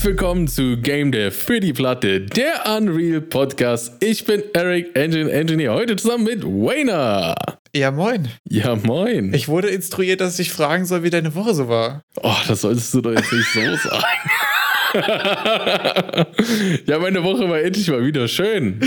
Herzlich willkommen zu Game Dev für die Platte, der Unreal Podcast. Ich bin Eric Engine Engineer, heute zusammen mit Wayner. Ja, moin. Ja, moin. Ich wurde instruiert, dass ich fragen soll, wie deine Woche so war. Oh, das solltest du doch jetzt nicht so sagen. ja, meine Woche war endlich mal wieder schön.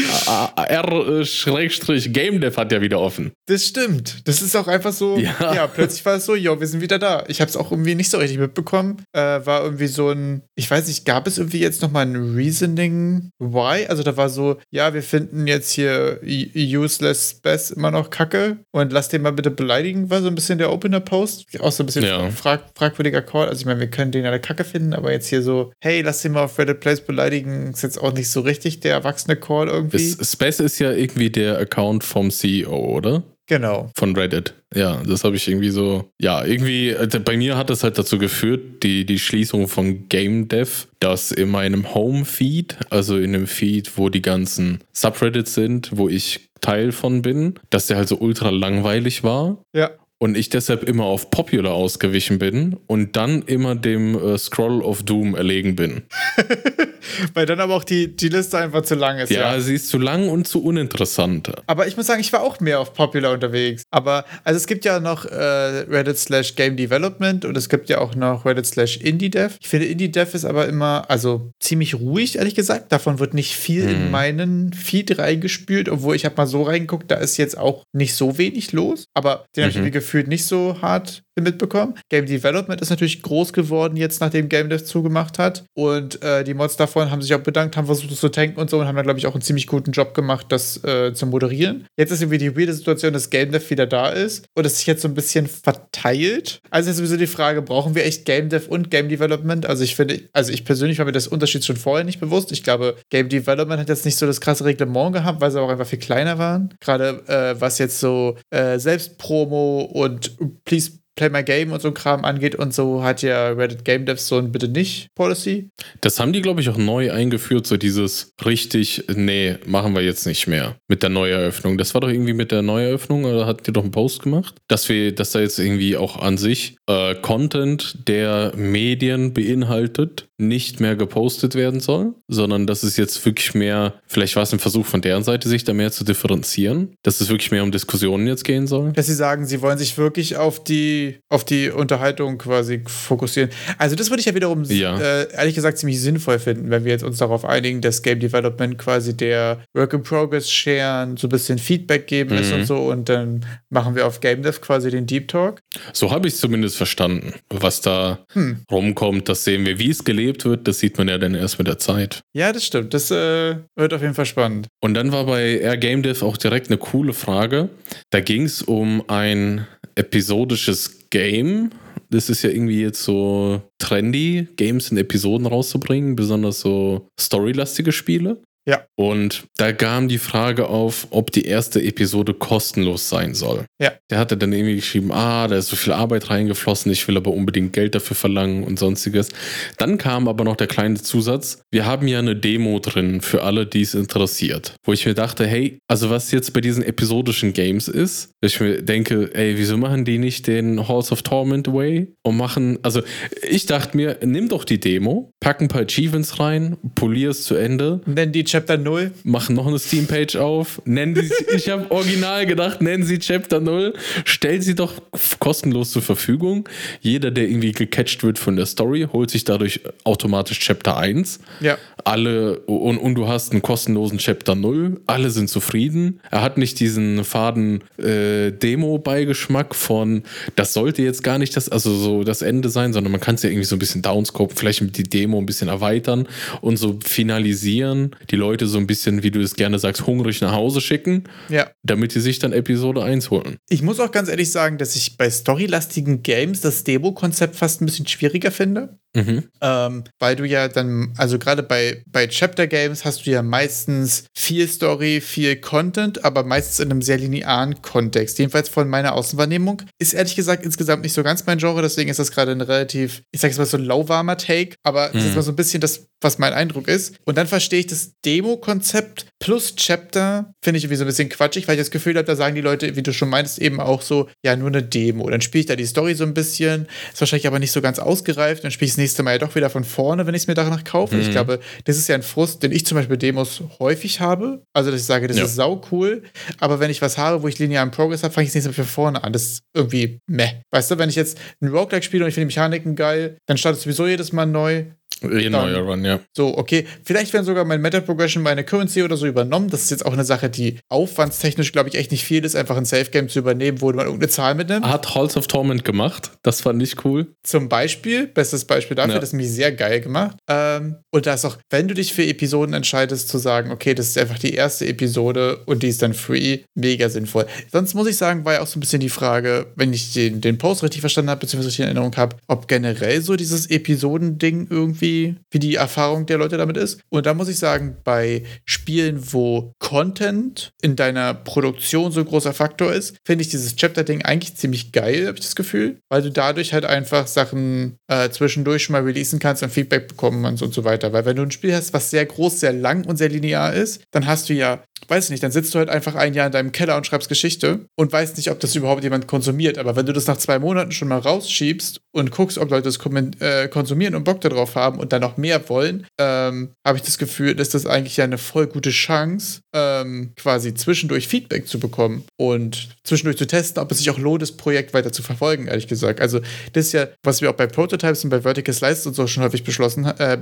R-Game hat ja wieder offen. Das stimmt. Das ist auch einfach so, ja, ja plötzlich war es so, jo, wir sind wieder da. Ich habe es auch irgendwie nicht so richtig mitbekommen. Äh, war irgendwie so ein, ich weiß nicht, gab es irgendwie jetzt nochmal ein Reasoning why? Also da war so, ja, wir finden jetzt hier useless Spess immer noch kacke und lass den mal bitte beleidigen, war so ein bisschen der Opener-Post. Auch so ein bisschen ja. frag fragwürdiger Call. Also ich meine, wir können den alle kacke finden, aber jetzt hier so, hey, hey, lass den mal auf Reddit Place beleidigen, ist jetzt auch nicht so richtig der erwachsene Call irgendwie. Es, Space ist ja irgendwie der Account vom CEO, oder? Genau. Von Reddit. Ja, das habe ich irgendwie so. Ja, irgendwie, äh, bei mir hat das halt dazu geführt, die, die Schließung von Game Dev, dass in meinem Home-Feed, also in dem Feed, wo die ganzen Subreddits sind, wo ich Teil von bin, dass der halt so ultra langweilig war. Ja und ich deshalb immer auf Popular ausgewichen bin und dann immer dem äh, Scroll of Doom erlegen bin. Weil dann aber auch die, die Liste einfach zu lang ist. Ja, ja, sie ist zu lang und zu uninteressant. Aber ich muss sagen, ich war auch mehr auf Popular unterwegs. Aber also es gibt ja noch äh, Reddit slash Game Development und es gibt ja auch noch Reddit slash Indie Dev. Ich finde Indie Dev ist aber immer, also ziemlich ruhig, ehrlich gesagt. Davon wird nicht viel hm. in mhm. meinen Feed reingespült, obwohl ich habe mal so reingeguckt, da ist jetzt auch nicht so wenig los. Aber den mhm. habe ich irgendwie gefühlt nicht so hart mitbekommen. Game Development ist natürlich groß geworden jetzt, nachdem Game Dev zugemacht hat. Und äh, die Mods davon haben sich auch bedankt, haben versucht, es zu tanken und so und haben dann, glaube ich, auch einen ziemlich guten Job gemacht, das äh, zu moderieren. Jetzt ist irgendwie die weirde Situation, dass Game Dev wieder da ist und es sich jetzt so ein bisschen verteilt. Also ist sowieso die Frage, brauchen wir echt Game Dev und Game Development? Also ich finde, also ich persönlich war mir das Unterschied schon vorher nicht bewusst. Ich glaube, Game Development hat jetzt nicht so das krasse Reglement gehabt, weil sie auch einfach viel kleiner waren. Gerade äh, was jetzt so äh, Selbstpromo und Please Play My Game und so Kram angeht und so hat ja Reddit Game Devs so ein Bitte nicht Policy. Das haben die, glaube ich, auch neu eingeführt, so dieses richtig, nee, machen wir jetzt nicht mehr mit der Neueröffnung. Das war doch irgendwie mit der Neueröffnung, oder hat ihr doch einen Post gemacht? Dass wir, dass da jetzt irgendwie auch an sich äh, Content, der Medien beinhaltet, nicht mehr gepostet werden soll, sondern dass es jetzt wirklich mehr, vielleicht war es ein Versuch von deren Seite, sich da mehr zu differerenzieren, dass es wirklich mehr um Diskussionen jetzt gehen soll. Dass sie sagen, sie wollen sich wirklich auf die, auf die Unterhaltung quasi fokussieren. Also das würde ich ja wiederum ja. Äh, ehrlich gesagt ziemlich sinnvoll finden, wenn wir jetzt uns darauf einigen, dass Game Development quasi der Work in Progress sharen, so ein bisschen Feedback geben mhm. ist und so und dann machen wir auf Game Dev quasi den Deep Talk. So habe ich es zumindest verstanden, was da hm. rumkommt. Das sehen wir, wie es gelebt gelebt wird, das sieht man ja dann erst mit der Zeit. Ja, das stimmt. Das äh, wird auf jeden Fall spannend. Und dann war bei Air Game Dev auch direkt eine coole Frage. Da ging es um ein episodisches Game. Das ist ja irgendwie jetzt so trendy, Games in Episoden rauszubringen, besonders so storylastige Spiele. Ja. Und da kam die Frage auf, ob die erste Episode kostenlos sein soll. Ja. Der hatte dann irgendwie geschrieben, ah, da ist so viel Arbeit reingeflossen, ich will aber unbedingt Geld dafür verlangen und sonstiges. Dann kam aber noch der kleine Zusatz, wir haben ja eine Demo drin für alle, die es interessiert. Wo ich mir dachte, hey, also was jetzt bei diesen episodischen Games ist, ich mir denke, ey, wieso machen die nicht den Halls of Torment Way und machen, also ich dachte mir, nimm doch die Demo, pack ein paar Achievements rein, polier es zu Ende. Nenn die Chapter 0. Machen noch eine Steam-Page auf. Nennen sie, ich habe original gedacht, nennen sie Chapter 0. Stellen sie doch kostenlos zur Verfügung. Jeder, der irgendwie gecatcht wird von der Story, holt sich dadurch automatisch Chapter 1. Ja. Alle, und, und du hast einen kostenlosen Chapter 0. Alle sind zufrieden. Er hat nicht diesen faden äh, Demo-Beigeschmack von, das sollte jetzt gar nicht das, also so das Ende sein, sondern man kann es ja irgendwie so ein bisschen downscopen, vielleicht mit die Demo ein bisschen erweitern und so finalisieren. Die Leute so ein bisschen, wie du es gerne sagst, hungrig nach Hause schicken, ja. damit sie sich dann Episode 1 holen. Ich muss auch ganz ehrlich sagen, dass ich bei storylastigen Games das Demo-Konzept fast ein bisschen schwieriger finde. Mhm. Ähm, weil du ja dann, also gerade bei, bei Chapter Games hast du ja meistens viel Story, viel Content, aber meistens in einem sehr linearen Kontext. Jedenfalls von meiner Außenwahrnehmung. Ist ehrlich gesagt insgesamt nicht so ganz mein Genre, deswegen ist das gerade ein relativ, ich sag jetzt mal so ein lauwarmer Take, aber mhm. das ist mal so ein bisschen das, was mein Eindruck ist. Und dann verstehe ich das Demo-Konzept plus Chapter, finde ich irgendwie so ein bisschen quatschig, weil ich das Gefühl habe, da sagen die Leute, wie du schon meinst, eben auch so, ja, nur eine Demo. Dann spiele ich da die Story so ein bisschen, ist wahrscheinlich aber nicht so ganz ausgereift, dann spiele ich es nächste Mal ja doch wieder von vorne, wenn ich es mir danach kaufe. Mhm. Ich glaube, das ist ja ein Frust, den ich zum Beispiel Demos häufig habe. Also, dass ich sage, das ja. ist sau cool, aber wenn ich was habe, wo ich linearen Progress habe, fange ich es nächste Mal von vorne an. Das ist irgendwie meh. Weißt du, wenn ich jetzt ein Roguelike spiele und ich finde die Mechaniken geil, dann startet es sowieso jedes Mal neu. Eh neuer Run, ja. So, okay. Vielleicht werden sogar mein Meta Progression, meine Currency oder so übernommen. Das ist jetzt auch eine Sache, die aufwandstechnisch, glaube ich, echt nicht viel ist, einfach ein Safe Game zu übernehmen, wo man irgendeine Zahl mitnimmt. Hat Halls of Torment gemacht. Das fand ich cool. Zum Beispiel, bestes Beispiel dafür, ja. das ist mich sehr geil gemacht. Ähm, und da ist auch, wenn du dich für Episoden entscheidest, zu sagen, okay, das ist einfach die erste Episode und die ist dann free, mega sinnvoll. Sonst muss ich sagen, war ja auch so ein bisschen die Frage, wenn ich den, den Post richtig verstanden habe, beziehungsweise richtig in Erinnerung habe, ob generell so dieses Episodending irgendwie, wie die Erfahrung der Leute damit ist. Und da muss ich sagen, bei Spielen, wo Content in deiner Produktion so ein großer Faktor ist, finde ich dieses Chapter-Ding eigentlich ziemlich geil, habe ich das Gefühl, weil du dadurch halt einfach Sachen äh, zwischendurch schon mal releasen kannst und Feedback bekommen kannst und so weiter. Weil wenn du ein Spiel hast, was sehr groß, sehr lang und sehr linear ist, dann hast du ja, weiß nicht, dann sitzt du halt einfach ein Jahr in deinem Keller und schreibst Geschichte und weißt nicht, ob das überhaupt jemand konsumiert. Aber wenn du das nach zwei Monaten schon mal rausschiebst und guckst, ob Leute das äh, konsumieren und Bock darauf haben und dann noch mehr wollen, ähm, habe ich das Gefühl, dass das eigentlich ja eine voll gute Chance, ähm, quasi zwischendurch Feedback zu bekommen und zwischendurch zu testen, ob es sich auch lohnt, das Projekt weiter zu verfolgen, ehrlich gesagt. Also, das ist ja, was wir auch bei Prototypes und bei Vertical Slices und so schon häufig beschlossen, äh,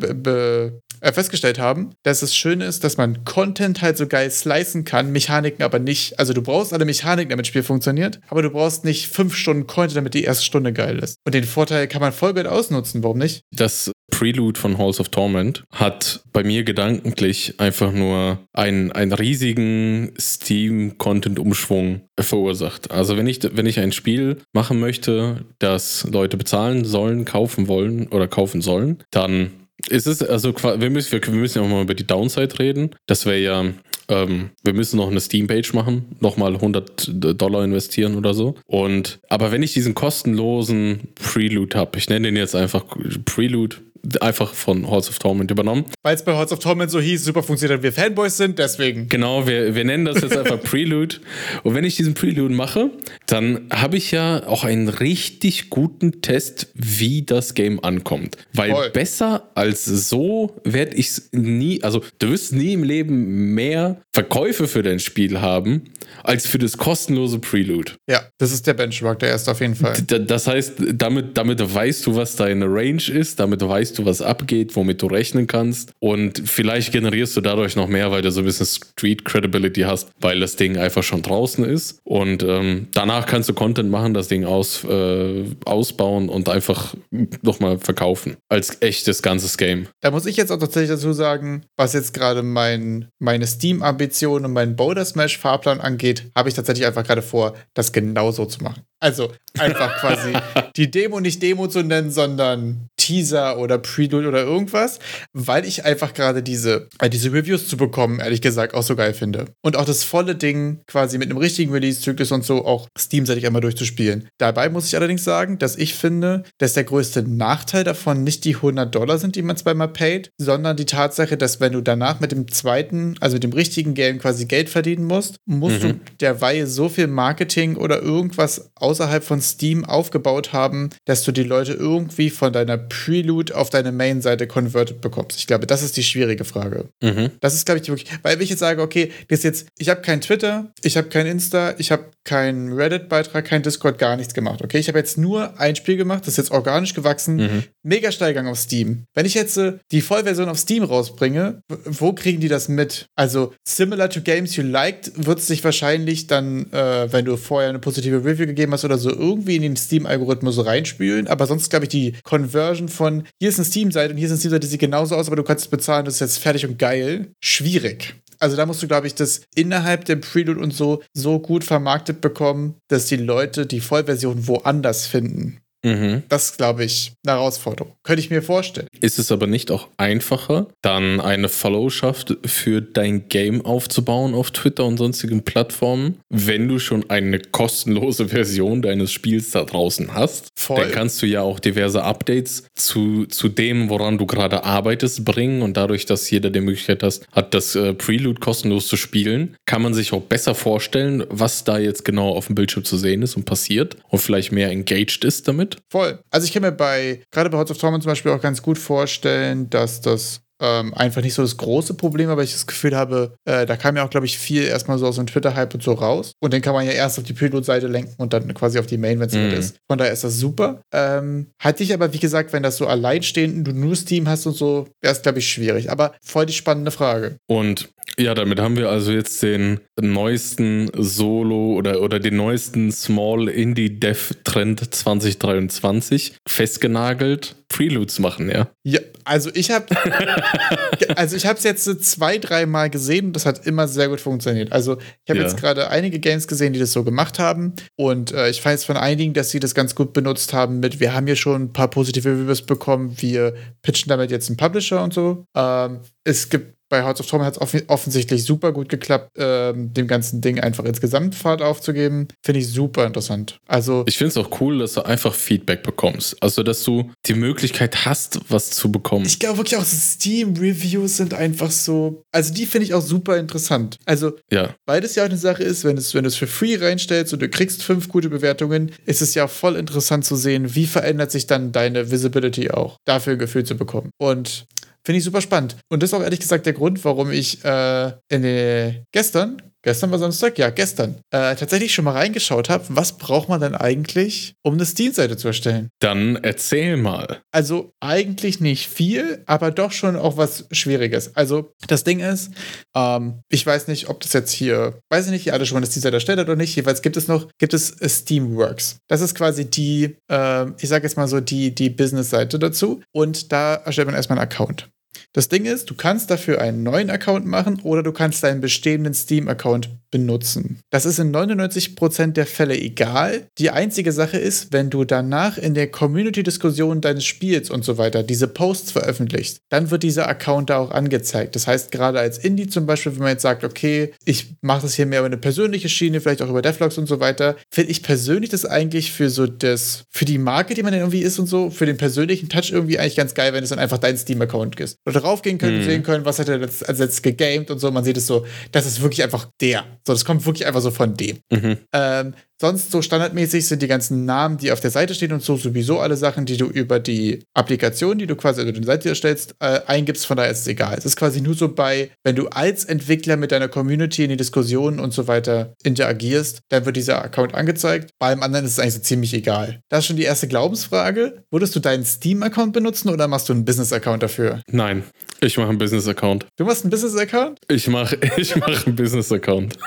äh, festgestellt haben, dass es schön ist, dass man Content halt so geil slicen kann, Mechaniken aber nicht. Also, du brauchst alle Mechaniken, damit das Spiel funktioniert, aber du brauchst nicht fünf Stunden Content, damit die erste Stunde geil ist. Und den Vorteil kann man voll gut ausnutzen, warum nicht? Das Prelude von Halls of Torment hat bei mir gedankentlich einfach nur einen, einen riesigen Steam-Content-Umschwung verursacht. Also wenn ich, wenn ich ein Spiel machen möchte, das Leute bezahlen sollen, kaufen wollen oder kaufen sollen, dann ist es, also wir müssen, wir müssen ja auch mal über die Downside reden. Das wäre ja, ähm, wir müssen noch eine Steam-Page machen, nochmal 100 Dollar investieren oder so. Und, aber wenn ich diesen kostenlosen Prelude habe, ich nenne den jetzt einfach Prelude, einfach von Halls of Torment übernommen. Weil es bei Halls of Torment so hieß, super funktioniert, wir Fanboys sind, deswegen. Genau, wir, wir nennen das jetzt einfach Prelude. Und wenn ich diesen Prelude mache, dann habe ich ja auch einen richtig guten Test, wie das Game ankommt. Weil Voll. besser als so werde ich es nie, also du wirst nie im Leben mehr Verkäufe für dein Spiel haben, als für das kostenlose Prelude. Ja, das ist der Benchmark, der erste auf jeden Fall. Das heißt, damit, damit weißt du, was deine Range ist, damit weißt weißt du, was abgeht, womit du rechnen kannst. Und vielleicht generierst du dadurch noch mehr, weil du so ein bisschen Street Credibility hast, weil das Ding einfach schon draußen ist. Und ähm, danach kannst du Content machen, das Ding aus, äh, ausbauen und einfach nochmal verkaufen. Als echtes ganzes Game. Da muss ich jetzt auch tatsächlich dazu sagen, was jetzt gerade mein, meine Steam-Ambition und meinen Boulder Smash-Fahrplan angeht, habe ich tatsächlich einfach gerade vor, das genauso zu machen. Also einfach quasi die Demo nicht Demo zu nennen, sondern Teaser oder Prelude oder irgendwas, weil ich einfach gerade diese, äh, diese Reviews zu bekommen, ehrlich gesagt, auch so geil finde. Und auch das volle Ding quasi mit einem richtigen Release-Zyklus und so auch Steam-seitig einmal durchzuspielen. Dabei muss ich allerdings sagen, dass ich finde, dass der größte Nachteil davon nicht die 100 Dollar sind, die man zweimal paid, sondern die Tatsache, dass wenn du danach mit dem zweiten, also mit dem richtigen Game quasi Geld verdienen musst, musst mhm. du derweil so viel Marketing oder irgendwas außerhalb von Steam aufgebaut haben, dass du die Leute irgendwie von deiner Prelude auf deine Main-Seite converted bekommst? Ich glaube, das ist die schwierige Frage. Mhm. Das ist, glaube ich, wirklich, weil wenn ich jetzt sage, okay, das jetzt, ich habe kein Twitter, ich habe kein Insta, ich habe keinen Reddit-Beitrag, kein Discord, gar nichts gemacht. Okay, ich habe jetzt nur ein Spiel gemacht, das ist jetzt organisch gewachsen, mhm. mega Steigerung auf Steam. Wenn ich jetzt äh, die Vollversion auf Steam rausbringe, wo kriegen die das mit? Also, similar to games you liked, wird es sich wahrscheinlich dann, äh, wenn du vorher eine positive Review gegeben hast oder so, irgendwie in den Steam-Algorithmus reinspülen. Aber sonst glaube ich, die Conversion von hier ist eine Steam-Seite und hier ist eine Steam-Seite, die sieht genauso aus, aber du kannst es bezahlen, das ist jetzt fertig und geil. Schwierig. Also da musst du, glaube ich, das innerhalb der Prelude und so so gut vermarktet bekommen, dass die Leute die Vollversion woanders finden. Mhm. Das ist, glaube ich, eine Herausforderung. Könnte ich mir vorstellen. Ist es aber nicht auch einfacher, dann eine Followschaft für dein Game aufzubauen auf Twitter und sonstigen Plattformen, wenn du schon eine kostenlose Version deines Spiels da draußen hast? Voll. Dann kannst du ja auch diverse Updates zu, zu dem, woran du gerade arbeitest, bringen und dadurch, dass jeder die Möglichkeit hat, hat das äh, Prelude kostenlos zu spielen, kann man sich auch besser vorstellen, was da jetzt genau auf dem Bildschirm zu sehen ist und passiert und vielleicht mehr engaged ist damit. Voll. Also ich kann mir bei, gerade bei Hearts of Torment zum Beispiel auch ganz gut vorstellen, dass das ähm, einfach nicht so das große Problem, aber ich das Gefühl habe, äh, da kam ja auch, glaube ich, viel erstmal so aus dem Twitter-Hype und so raus. Und den kann man ja erst auf die Pilot-Seite lenken und dann quasi auf die Main, wenn es mhm. ist. Von daher ist das super. Ähm, hatte ich aber, wie gesagt, wenn das so alleinstehend du nur Steam hast und so, wäre es, glaube ich, schwierig. Aber voll die spannende Frage. Und ja, damit haben wir also jetzt den neuesten Solo oder, oder den neuesten Small Indie Dev Trend 2023 festgenagelt. Preludes machen, ja. Ja, also ich habe also ich habe es jetzt zwei, dreimal gesehen und das hat immer sehr gut funktioniert. Also ich habe ja. jetzt gerade einige Games gesehen, die das so gemacht haben und äh, ich weiß von einigen, dass sie das ganz gut benutzt haben mit, wir haben hier schon ein paar positive Reviews bekommen, wir pitchen damit jetzt einen Publisher und so. Ähm, es gibt bei Hearts of Storm hat es off offensichtlich super gut geklappt, ähm, dem ganzen Ding einfach insgesamt Fahrt aufzugeben. Finde ich super interessant. Also ich finde es auch cool, dass du einfach Feedback bekommst. Also, dass du die Möglichkeit hast, was zu bekommen. Ich glaube wirklich auch, Steam-Reviews sind einfach so. Also, die finde ich auch super interessant. Also, ja. beides ja auch eine Sache ist, wenn, es, wenn du es für free reinstellst und du kriegst fünf gute Bewertungen, ist es ja voll interessant zu sehen, wie verändert sich dann deine Visibility auch, dafür ein Gefühl zu bekommen. Und Finde ich super spannend. Und das ist auch ehrlich gesagt der Grund, warum ich äh, in den, gestern Gestern war Samstag? Ja, gestern. Äh, tatsächlich schon mal reingeschaut habe, was braucht man denn eigentlich, um eine Steam-Seite zu erstellen? Dann erzähl mal. Also eigentlich nicht viel, aber doch schon auch was Schwieriges. Also das Ding ist, ähm, ich weiß nicht, ob das jetzt hier, weiß ich nicht, ihr alle schon mal eine Steam-Seite erstellt hat oder nicht. Jeweils gibt es noch, gibt es Steamworks. Das ist quasi die, äh, ich sage jetzt mal so, die, die Business-Seite dazu. Und da erstellt man erstmal einen Account. Das Ding ist, du kannst dafür einen neuen Account machen oder du kannst deinen bestehenden Steam-Account benutzen. Das ist in 99% der Fälle egal. Die einzige Sache ist, wenn du danach in der Community-Diskussion deines Spiels und so weiter diese Posts veröffentlichst, dann wird dieser Account da auch angezeigt. Das heißt, gerade als Indie zum Beispiel, wenn man jetzt sagt, okay, ich mache das hier mehr über eine persönliche Schiene, vielleicht auch über Devlogs und so weiter, finde ich persönlich das eigentlich für so das, für die Marke, die man irgendwie ist und so, für den persönlichen Touch irgendwie eigentlich ganz geil, wenn es dann einfach dein Steam-Account ist. Oder draufgehen können, mhm. sehen können, was hat er jetzt, als jetzt gegamed und so. Man sieht es so, das ist wirklich einfach der. So, das kommt wirklich einfach so von dem. Mhm. Ähm, Sonst so standardmäßig sind die ganzen Namen, die auf der Seite stehen und so sowieso alle Sachen, die du über die Applikation, die du quasi über die Seite erstellst, äh, eingibst. Von daher ist es egal. Es ist quasi nur so bei, wenn du als Entwickler mit deiner Community in die Diskussionen und so weiter interagierst, dann wird dieser Account angezeigt. Bei allem anderen ist es eigentlich so ziemlich egal. Das ist schon die erste Glaubensfrage. Würdest du deinen Steam-Account benutzen oder machst du einen Business-Account dafür? Nein, ich mache einen Business-Account. Du machst einen Business-Account? Ich mache ich mach einen Business-Account.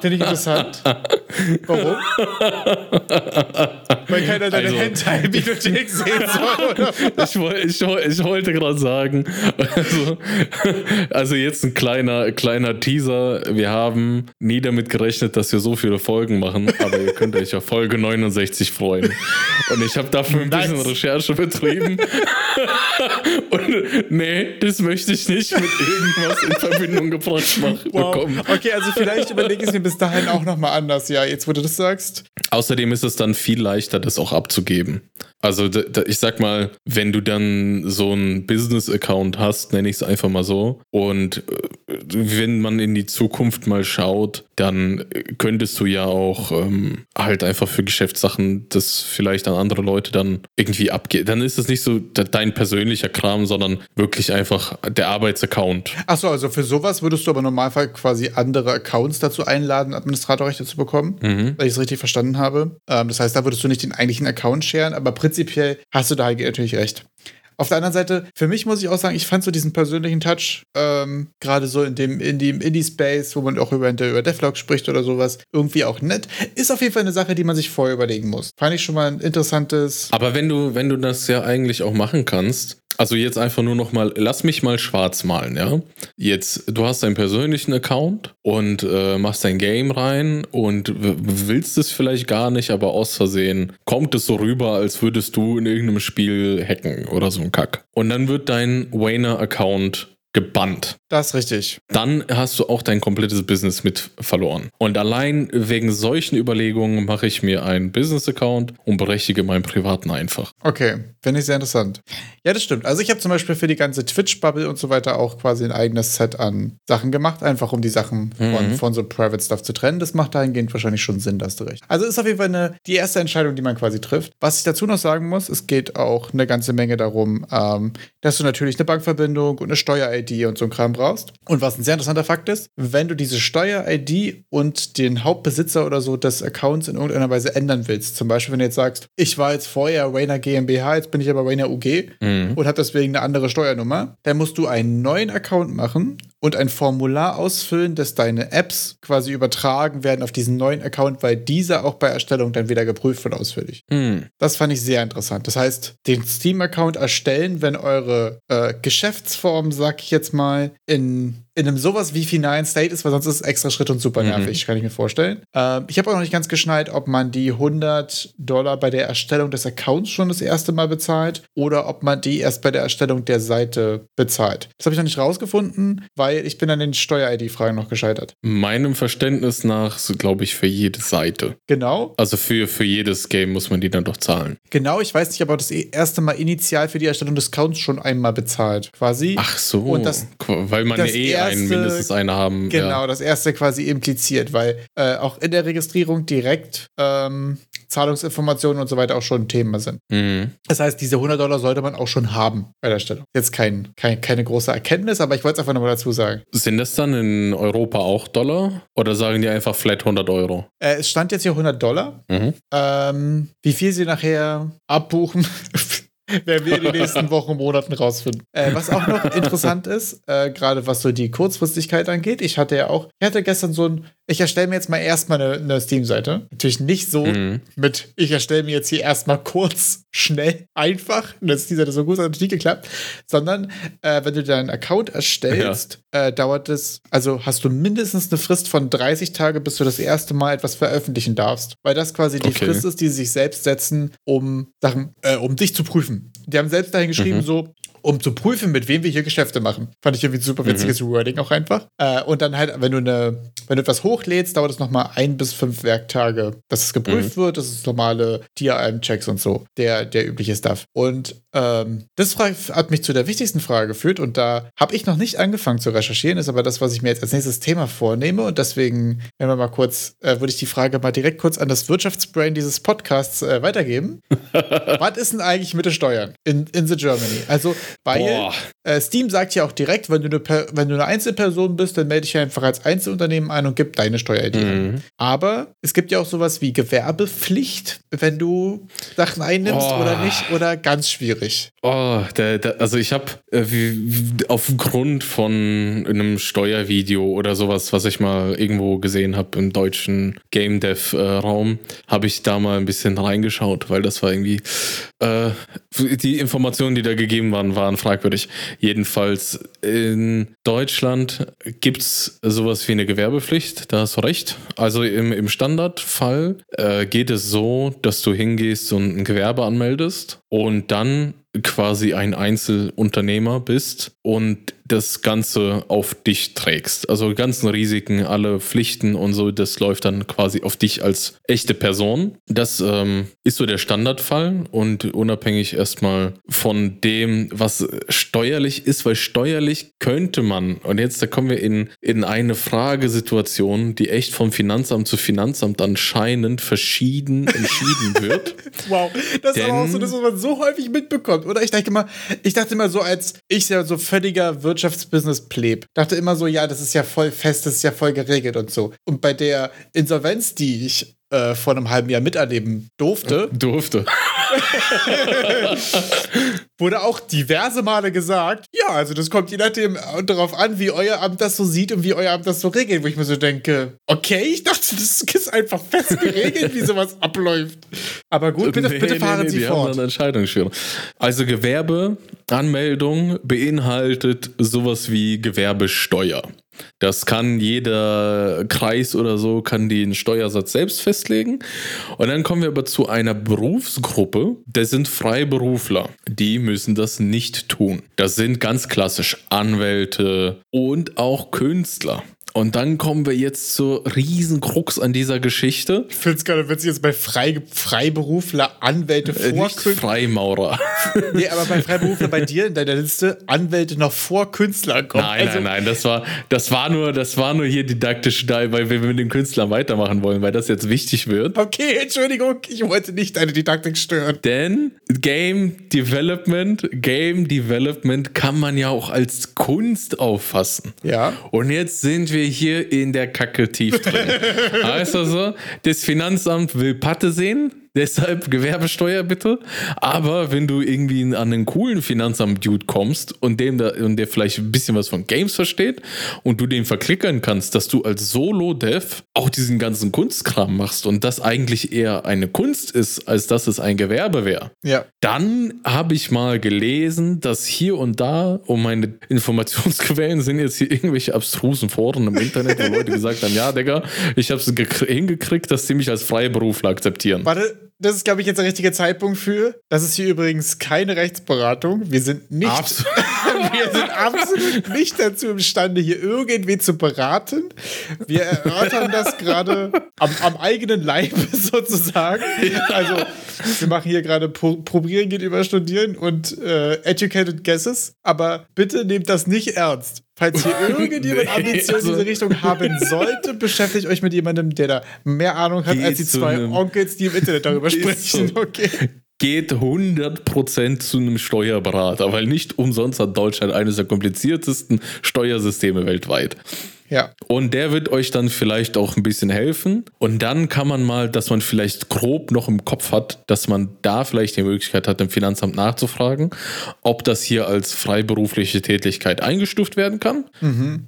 Finde ich interessant. Warum? Weil keiner deine also, Hentai-Bibliothek sehen soll. ich, ich, ich, wollte gerade sagen, also, also, jetzt ein kleiner, kleiner Teaser. Wir haben nie damit gerechnet, dass wir so viele Folgen machen, aber ihr könnt euch auf Folge 69 freuen. Und ich habe dafür ein nice. bisschen Recherche betrieben. Und nee, das möchte ich nicht mit irgendwas in Verbindung gebracht machen, wow. bekommen. Okay, also vielleicht überlege ich es mir bis dahin auch nochmal anders, ja, jetzt wo du das sagst. Außerdem ist es dann viel leichter, das auch abzugeben. Also ich sag mal, wenn du dann so einen Business-Account hast, nenne ich es einfach mal so, und äh, wenn man in die Zukunft mal schaut, dann könntest du ja auch ähm, halt einfach für Geschäftssachen das vielleicht an andere Leute dann irgendwie abgeben. Dann ist es nicht so dein persönlicher Kram, sondern wirklich einfach der Arbeitsaccount. Achso, also für sowas würdest du aber Normalfall quasi andere Accounts dazu einladen, Administratorrechte zu bekommen, mhm. wenn ich es richtig verstanden habe. Ähm, das heißt, da würdest du nicht den eigentlichen Account scheren, aber prinzipiell prinzipiell hast du da natürlich recht. Auf der anderen Seite, für mich muss ich auch sagen, ich fand so diesen persönlichen Touch, ähm, gerade so in dem, in dem Indie-Space, wo man auch über, über Devlog spricht oder sowas, irgendwie auch nett. Ist auf jeden Fall eine Sache, die man sich vorher überlegen muss. Fand ich schon mal ein interessantes. Aber wenn du, wenn du das ja eigentlich auch machen kannst, also jetzt einfach nur noch mal, lass mich mal schwarz malen, ja. Jetzt, du hast deinen persönlichen Account und äh, machst dein Game rein und willst es vielleicht gar nicht, aber aus Versehen kommt es so rüber, als würdest du in irgendeinem Spiel hacken oder so ein Kack. Und dann wird dein Wayner-Account gebannt. Das ist richtig. Dann hast du auch dein komplettes Business mit verloren. Und allein wegen solchen Überlegungen mache ich mir einen Business-Account und berechtige meinen privaten einfach. Okay, finde ich sehr interessant. Ja, das stimmt. Also ich habe zum Beispiel für die ganze Twitch-Bubble und so weiter auch quasi ein eigenes Set an Sachen gemacht, einfach um die Sachen von, Mhm. von so Private Stuff zu trennen. Das macht dahingehend wahrscheinlich schon Sinn, da hast du recht. Also ist auf jeden Fall eine, die erste Entscheidung, die man quasi trifft. Was ich dazu noch sagen muss, es geht auch eine ganze Menge darum, ähm, dass du natürlich eine Bankverbindung und eine Steuer-ID und so ein Kram brauchst. Und was ein sehr interessanter Fakt ist, wenn du diese Steuer-ID und den Hauptbesitzer oder so des Accounts in irgendeiner Weise ändern willst, zum Beispiel wenn du jetzt sagst, ich war jetzt vorher Rainer GmbH, jetzt bin ich aber Rainer UG Mhm. und habe deswegen eine andere Steuernummer, dann musst du einen neuen Account machen und ein Formular ausfüllen, dass deine Apps quasi übertragen werden auf diesen neuen Account, weil dieser auch bei Erstellung dann wieder geprüft wird ausführlich. Hm. Das fand ich sehr interessant. Das heißt, den Steam-Account erstellen, wenn eure äh, Geschäftsform, sag ich jetzt mal, in, in einem sowas wie finalen State ist, weil sonst ist es extra Schritt und super Mhm. nervig, kann ich mir vorstellen. Ähm, ich habe auch noch nicht ganz geschneit, ob man die 100 Dollar bei der Erstellung des Accounts schon das erste Mal bezahlt oder ob man die erst bei der Erstellung der Seite bezahlt. Das habe ich noch nicht rausgefunden, weil ich bin an den Steuer-ID-Fragen noch gescheitert. Meinem Verständnis nach, glaube ich, für jede Seite. Genau, Also für, für jedes Game muss man die dann doch zahlen. genau. Ich weiß nicht, aber das erste Mal initial für die Erstellung des Accounts schon einmal bezahlt, quasi. Ach so. Und das- weil man das ja eh einen, mindestens eine haben. Genau, Ja. das erste quasi impliziert, weil äh, auch in der Registrierung direkt ähm, Zahlungsinformationen und so weiter auch schon ein Thema sind. Mhm. Das heißt, diese 100 Dollar sollte man auch schon haben bei der Stellung. Jetzt kein, kein, keine große Erkenntnis, aber ich wollte es einfach nochmal dazu sagen. Sind das dann in Europa auch Dollar? Oder sagen die einfach flat 100 Euro? Äh, es stand jetzt hier 100 Dollar. Mhm. Ähm, wie viel sie nachher abbuchen, werden wir in den nächsten Wochen und Monaten rausfinden. Äh, was auch noch interessant ist, äh, gerade was so die Kurzfristigkeit angeht, ich hatte ja auch, ich hatte gestern so ein, ich erstelle mir jetzt mal erstmal eine, eine Steam-Seite. Natürlich nicht so Mhm. mit, ich erstelle mir jetzt hier erstmal kurz, schnell, einfach, und das ist die Seite so gut, hat nicht geklappt, sondern äh, wenn du deinen Account erstellst, äh, dauert es, also hast du mindestens eine Frist von 30 Tage, bis du das erste Mal etwas veröffentlichen darfst. Weil das quasi die Okay. Frist ist, die sie sich selbst setzen, um Sachen, äh, um dich zu prüfen. Die haben selbst dahin geschrieben, Mhm. so, um zu prüfen, mit wem wir hier Geschäfte machen. Fand ich irgendwie ein super witziges Wording auch einfach. Äh, und dann halt, wenn du eine, wenn du etwas hochlädst, dauert es nochmal ein bis fünf Werktage, dass es geprüft wird. Das ist normale DRM-Checks und so, der, der übliche Stuff. Und ähm, das hat mich zu der wichtigsten Frage geführt und da habe ich noch nicht angefangen zu recherchieren, ist aber das, was ich mir jetzt als nächstes Thema vornehme und deswegen, wenn wir mal kurz, äh, würde ich die Frage mal direkt kurz an das Wirtschaftsbrain dieses Podcasts äh, weitergeben. was ist denn eigentlich mit den Steuern in, in the Germany? Also, weil äh, Steam sagt ja auch direkt, wenn du, eine, wenn du eine Einzelperson bist, dann melde dich einfach als Einzelunternehmen ein und gib deine Steuer-ID an. Mhm. Aber es gibt ja auch sowas wie Gewerbepflicht, wenn du Sachen einnimmst Oh. oder nicht, oder ganz schwierig. Oh, der, der, also ich habe äh, aufgrund von einem Steuervideo oder sowas, was ich mal irgendwo gesehen habe im deutschen Game Dev äh, Raum, habe ich da mal ein bisschen reingeschaut, weil das war irgendwie äh, die Informationen, die da gegeben waren, waren fragwürdig. Jedenfalls in Deutschland gibt's sowas wie eine Gewerbepflicht, da hast du recht. Also im, im Standardfall äh, geht es so, dass du hingehst und ein Gewerbe anmeldest und dann quasi ein Einzelunternehmer bist und das Ganze auf dich trägst. Also die ganzen Risiken, alle Pflichten und so, das läuft dann quasi auf dich als echte Person. Das ähm, ist so der Standardfall und unabhängig erstmal von dem, was steuerlich ist, weil steuerlich könnte man, und jetzt da kommen wir in, in eine Fragesituation, die echt vom Finanzamt zu Finanzamt anscheinend verschieden entschieden wird. Wow, das ist aber auch so, Denn- das, was man so häufig mitbekommt, oder? Ich dachte immer, ich dachte immer so, als ich ja so völliger Wirtschaftsbusiness-Pleb, dachte immer so, ja, das ist ja voll fest, das ist ja voll geregelt und so. Und bei der Insolvenz, die ich äh, vor einem halben Jahr miterleben durfte, Durfte. wurde auch diverse Male gesagt, ja, also das kommt je nachdem darauf an, wie euer Amt das so sieht und wie euer Amt das so regelt, wo ich mir so denke, okay, ich dachte, das ist einfach fest geregelt, wie sowas abläuft. Aber gut, bitte, Nee, bitte nee, fahren nee, Sie die haben fort. dann eine. Also Gewerbeanmeldung beinhaltet sowas wie Gewerbesteuer. Das kann jeder Kreis oder so, kann den Steuersatz selbst festlegen. Und dann kommen wir aber zu einer Berufsgruppe, das sind Freiberufler. Die müssen das nicht tun. Das sind ganz klassisch Anwälte und auch Künstler. Und dann kommen wir jetzt zur Riesenkrux an dieser Geschichte. Ich finde es gerade witzig, jetzt bei Frei, Freiberufler, Anwälte Äh, vor Nicht Freimaurer. Nee, aber bei Freiberufler bei dir in deiner Liste Anwälte noch vor Künstlern kommen. Nein, also, nein, nein, das war, das war nur, das war nur hier didaktisch da, weil wir mit den Künstlern weitermachen wollen, weil das jetzt wichtig wird. Okay, Entschuldigung, ich wollte nicht deine Didaktik stören. Denn Game Development, Game Development kann man ja auch als Kunst auffassen. Ja. Und jetzt sind wir hier in der Kacke tief drin. also, das Finanzamt will Patte sehen. Deshalb Gewerbesteuer bitte. Aber wenn du irgendwie an einen coolen Finanzamt-Dude kommst und dem da, und der vielleicht ein bisschen was von Games versteht und du den verklickern kannst, dass du als Solo-Dev auch diesen ganzen Kunstkram machst und das eigentlich eher eine Kunst ist, als dass es ein Gewerbe wäre, Ja. dann habe ich mal gelesen, dass hier und da, und meine Informationsquellen sind jetzt hier irgendwelche abstrusen Foren im Internet, wo Leute gesagt haben, ja, Digga, ich habe es hingekriegt, dass sie mich als Freiberufler akzeptieren. Warte, das ist, glaube ich, jetzt der richtige Zeitpunkt für. Das ist hier übrigens keine Rechtsberatung. Wir sind nicht, Abs- wir sind absolut nicht dazu imstande, hier irgendwen zu beraten. Wir erörtern das gerade am, am eigenen Leibe sozusagen. Also, wir machen hier gerade Pro Probieren geht über Studieren und äh, Educated Guesses. Aber bitte nehmt das nicht ernst. Falls hier irgendjemand Nee, Ambitionen in also- diese Richtung haben sollte, beschäftigt euch mit jemandem, der da mehr Ahnung hat als die zwei Onkels, die im Internet darüber sprechen. Okay. Geht 100% zu einem Steuerberater, weil nicht umsonst hat Deutschland eines der kompliziertesten Steuersysteme weltweit. Ja. Und der wird euch dann vielleicht auch ein bisschen helfen. Und dann kann man mal, dass man vielleicht grob noch im Kopf hat, dass man da vielleicht die Möglichkeit hat, im Finanzamt nachzufragen, ob das hier als freiberufliche Tätigkeit eingestuft werden kann.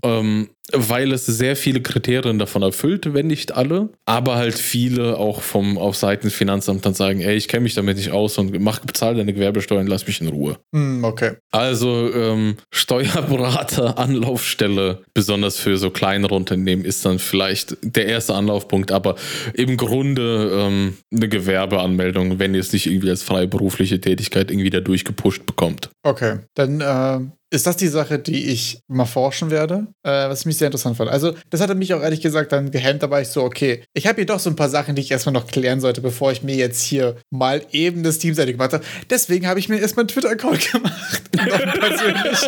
Ähm, weil es sehr viele Kriterien davon erfüllt, wenn nicht alle, aber halt viele auch vom auf Seiten des Finanzamts dann sagen, ey, ich kenne mich damit nicht aus und mach, bezahl deine Gewerbesteuer und lass mich in Ruhe. Hm, okay. Also ähm, Steuerberater, Anlaufstelle, besonders für so kleinere Unternehmen, ist dann vielleicht der erste Anlaufpunkt, aber im Grunde ähm, eine Gewerbeanmeldung, wenn ihr es nicht irgendwie als freiberufliche Tätigkeit irgendwie da durchgepusht bekommt. Okay. Dann äh, ist das die Sache, die ich mal forschen werde, äh, was ich mich sehr interessant fand. Also, das hatte mich auch ehrlich gesagt dann gehemmt, da war ich so, okay, ich habe hier doch so ein paar Sachen, die ich erstmal noch klären sollte, bevor ich mir jetzt hier mal eben das Teamseite gemacht habe. Deswegen habe ich mir erstmal einen Twitter-Account gemacht. Persönlich.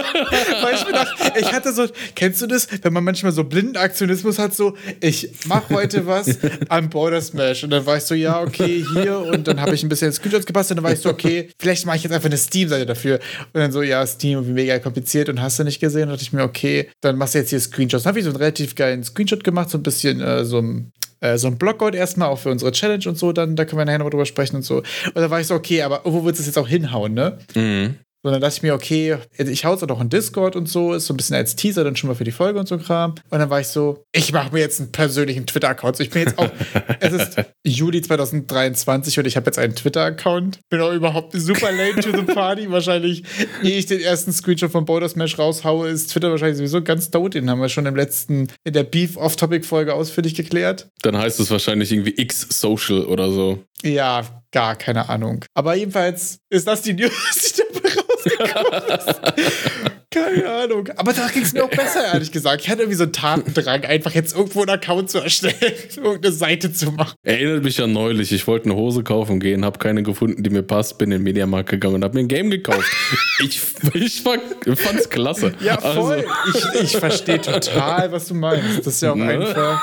Weil ich mir dachte, ich hatte so, kennst du das, wenn man manchmal so blinden Aktionismus hat, so, ich mache heute was am Border Smash. Und dann war ich so, ja, okay, hier. Und dann habe ich ein bisschen Screenshots gepasst und dann war ich so, okay, vielleicht mache ich jetzt einfach eine Steam-Seite dafür. Und dann so, ja, Steam, wie mega kompliziert und hast du nicht gesehen. Und dachte ich mir, okay, dann machst du jetzt hier Screenshots. Dann habe ich so einen relativ geilen Screenshot gemacht, so ein bisschen äh, so ein äh, so ein Blogcode erstmal auch für unsere Challenge und so, dann da können wir nachher noch drüber sprechen und so. Und dann war ich so, okay, aber wo wird es jetzt auch hinhauen, ne? Mhm. So, dann dachte ich mir, okay, ich hau's auch noch in Discord und so, ist so ein bisschen als Teaser dann schon mal für die Folge und so Kram. Und dann war ich so, ich mache mir jetzt einen persönlichen Twitter-Account. So, ich bin jetzt auch, es ist Juli 2023 und ich habe jetzt einen Twitter-Account. Bin auch überhaupt super late to the party. wahrscheinlich, ehe ich den ersten Screenshot von Boulder Smash raushaue, ist Twitter wahrscheinlich sowieso ganz tot. Den haben wir schon im letzten, in der Beef-Off-Topic-Folge ausführlich geklärt. Dann heißt es wahrscheinlich irgendwie X-Social oder so. Ja, gar keine Ahnung. Aber jedenfalls ist das die News, die dabei rausgekommen ist. Keine Ahnung. Aber da ging es mir auch besser, ehrlich gesagt. Ich hatte irgendwie so einen Tatendrang, einfach jetzt irgendwo einen Account zu erstellen, irgendeine Seite zu machen. Erinnert mich an neulich, ich wollte eine Hose kaufen gehen, habe keine gefunden, die mir passt, bin in den Mediamarkt gegangen und habe mir ein Game gekauft. ich ich war, fand's klasse. Ja, voll. Also, ich ich verstehe total, was du meinst. Das ist ja auch Ne? einfach.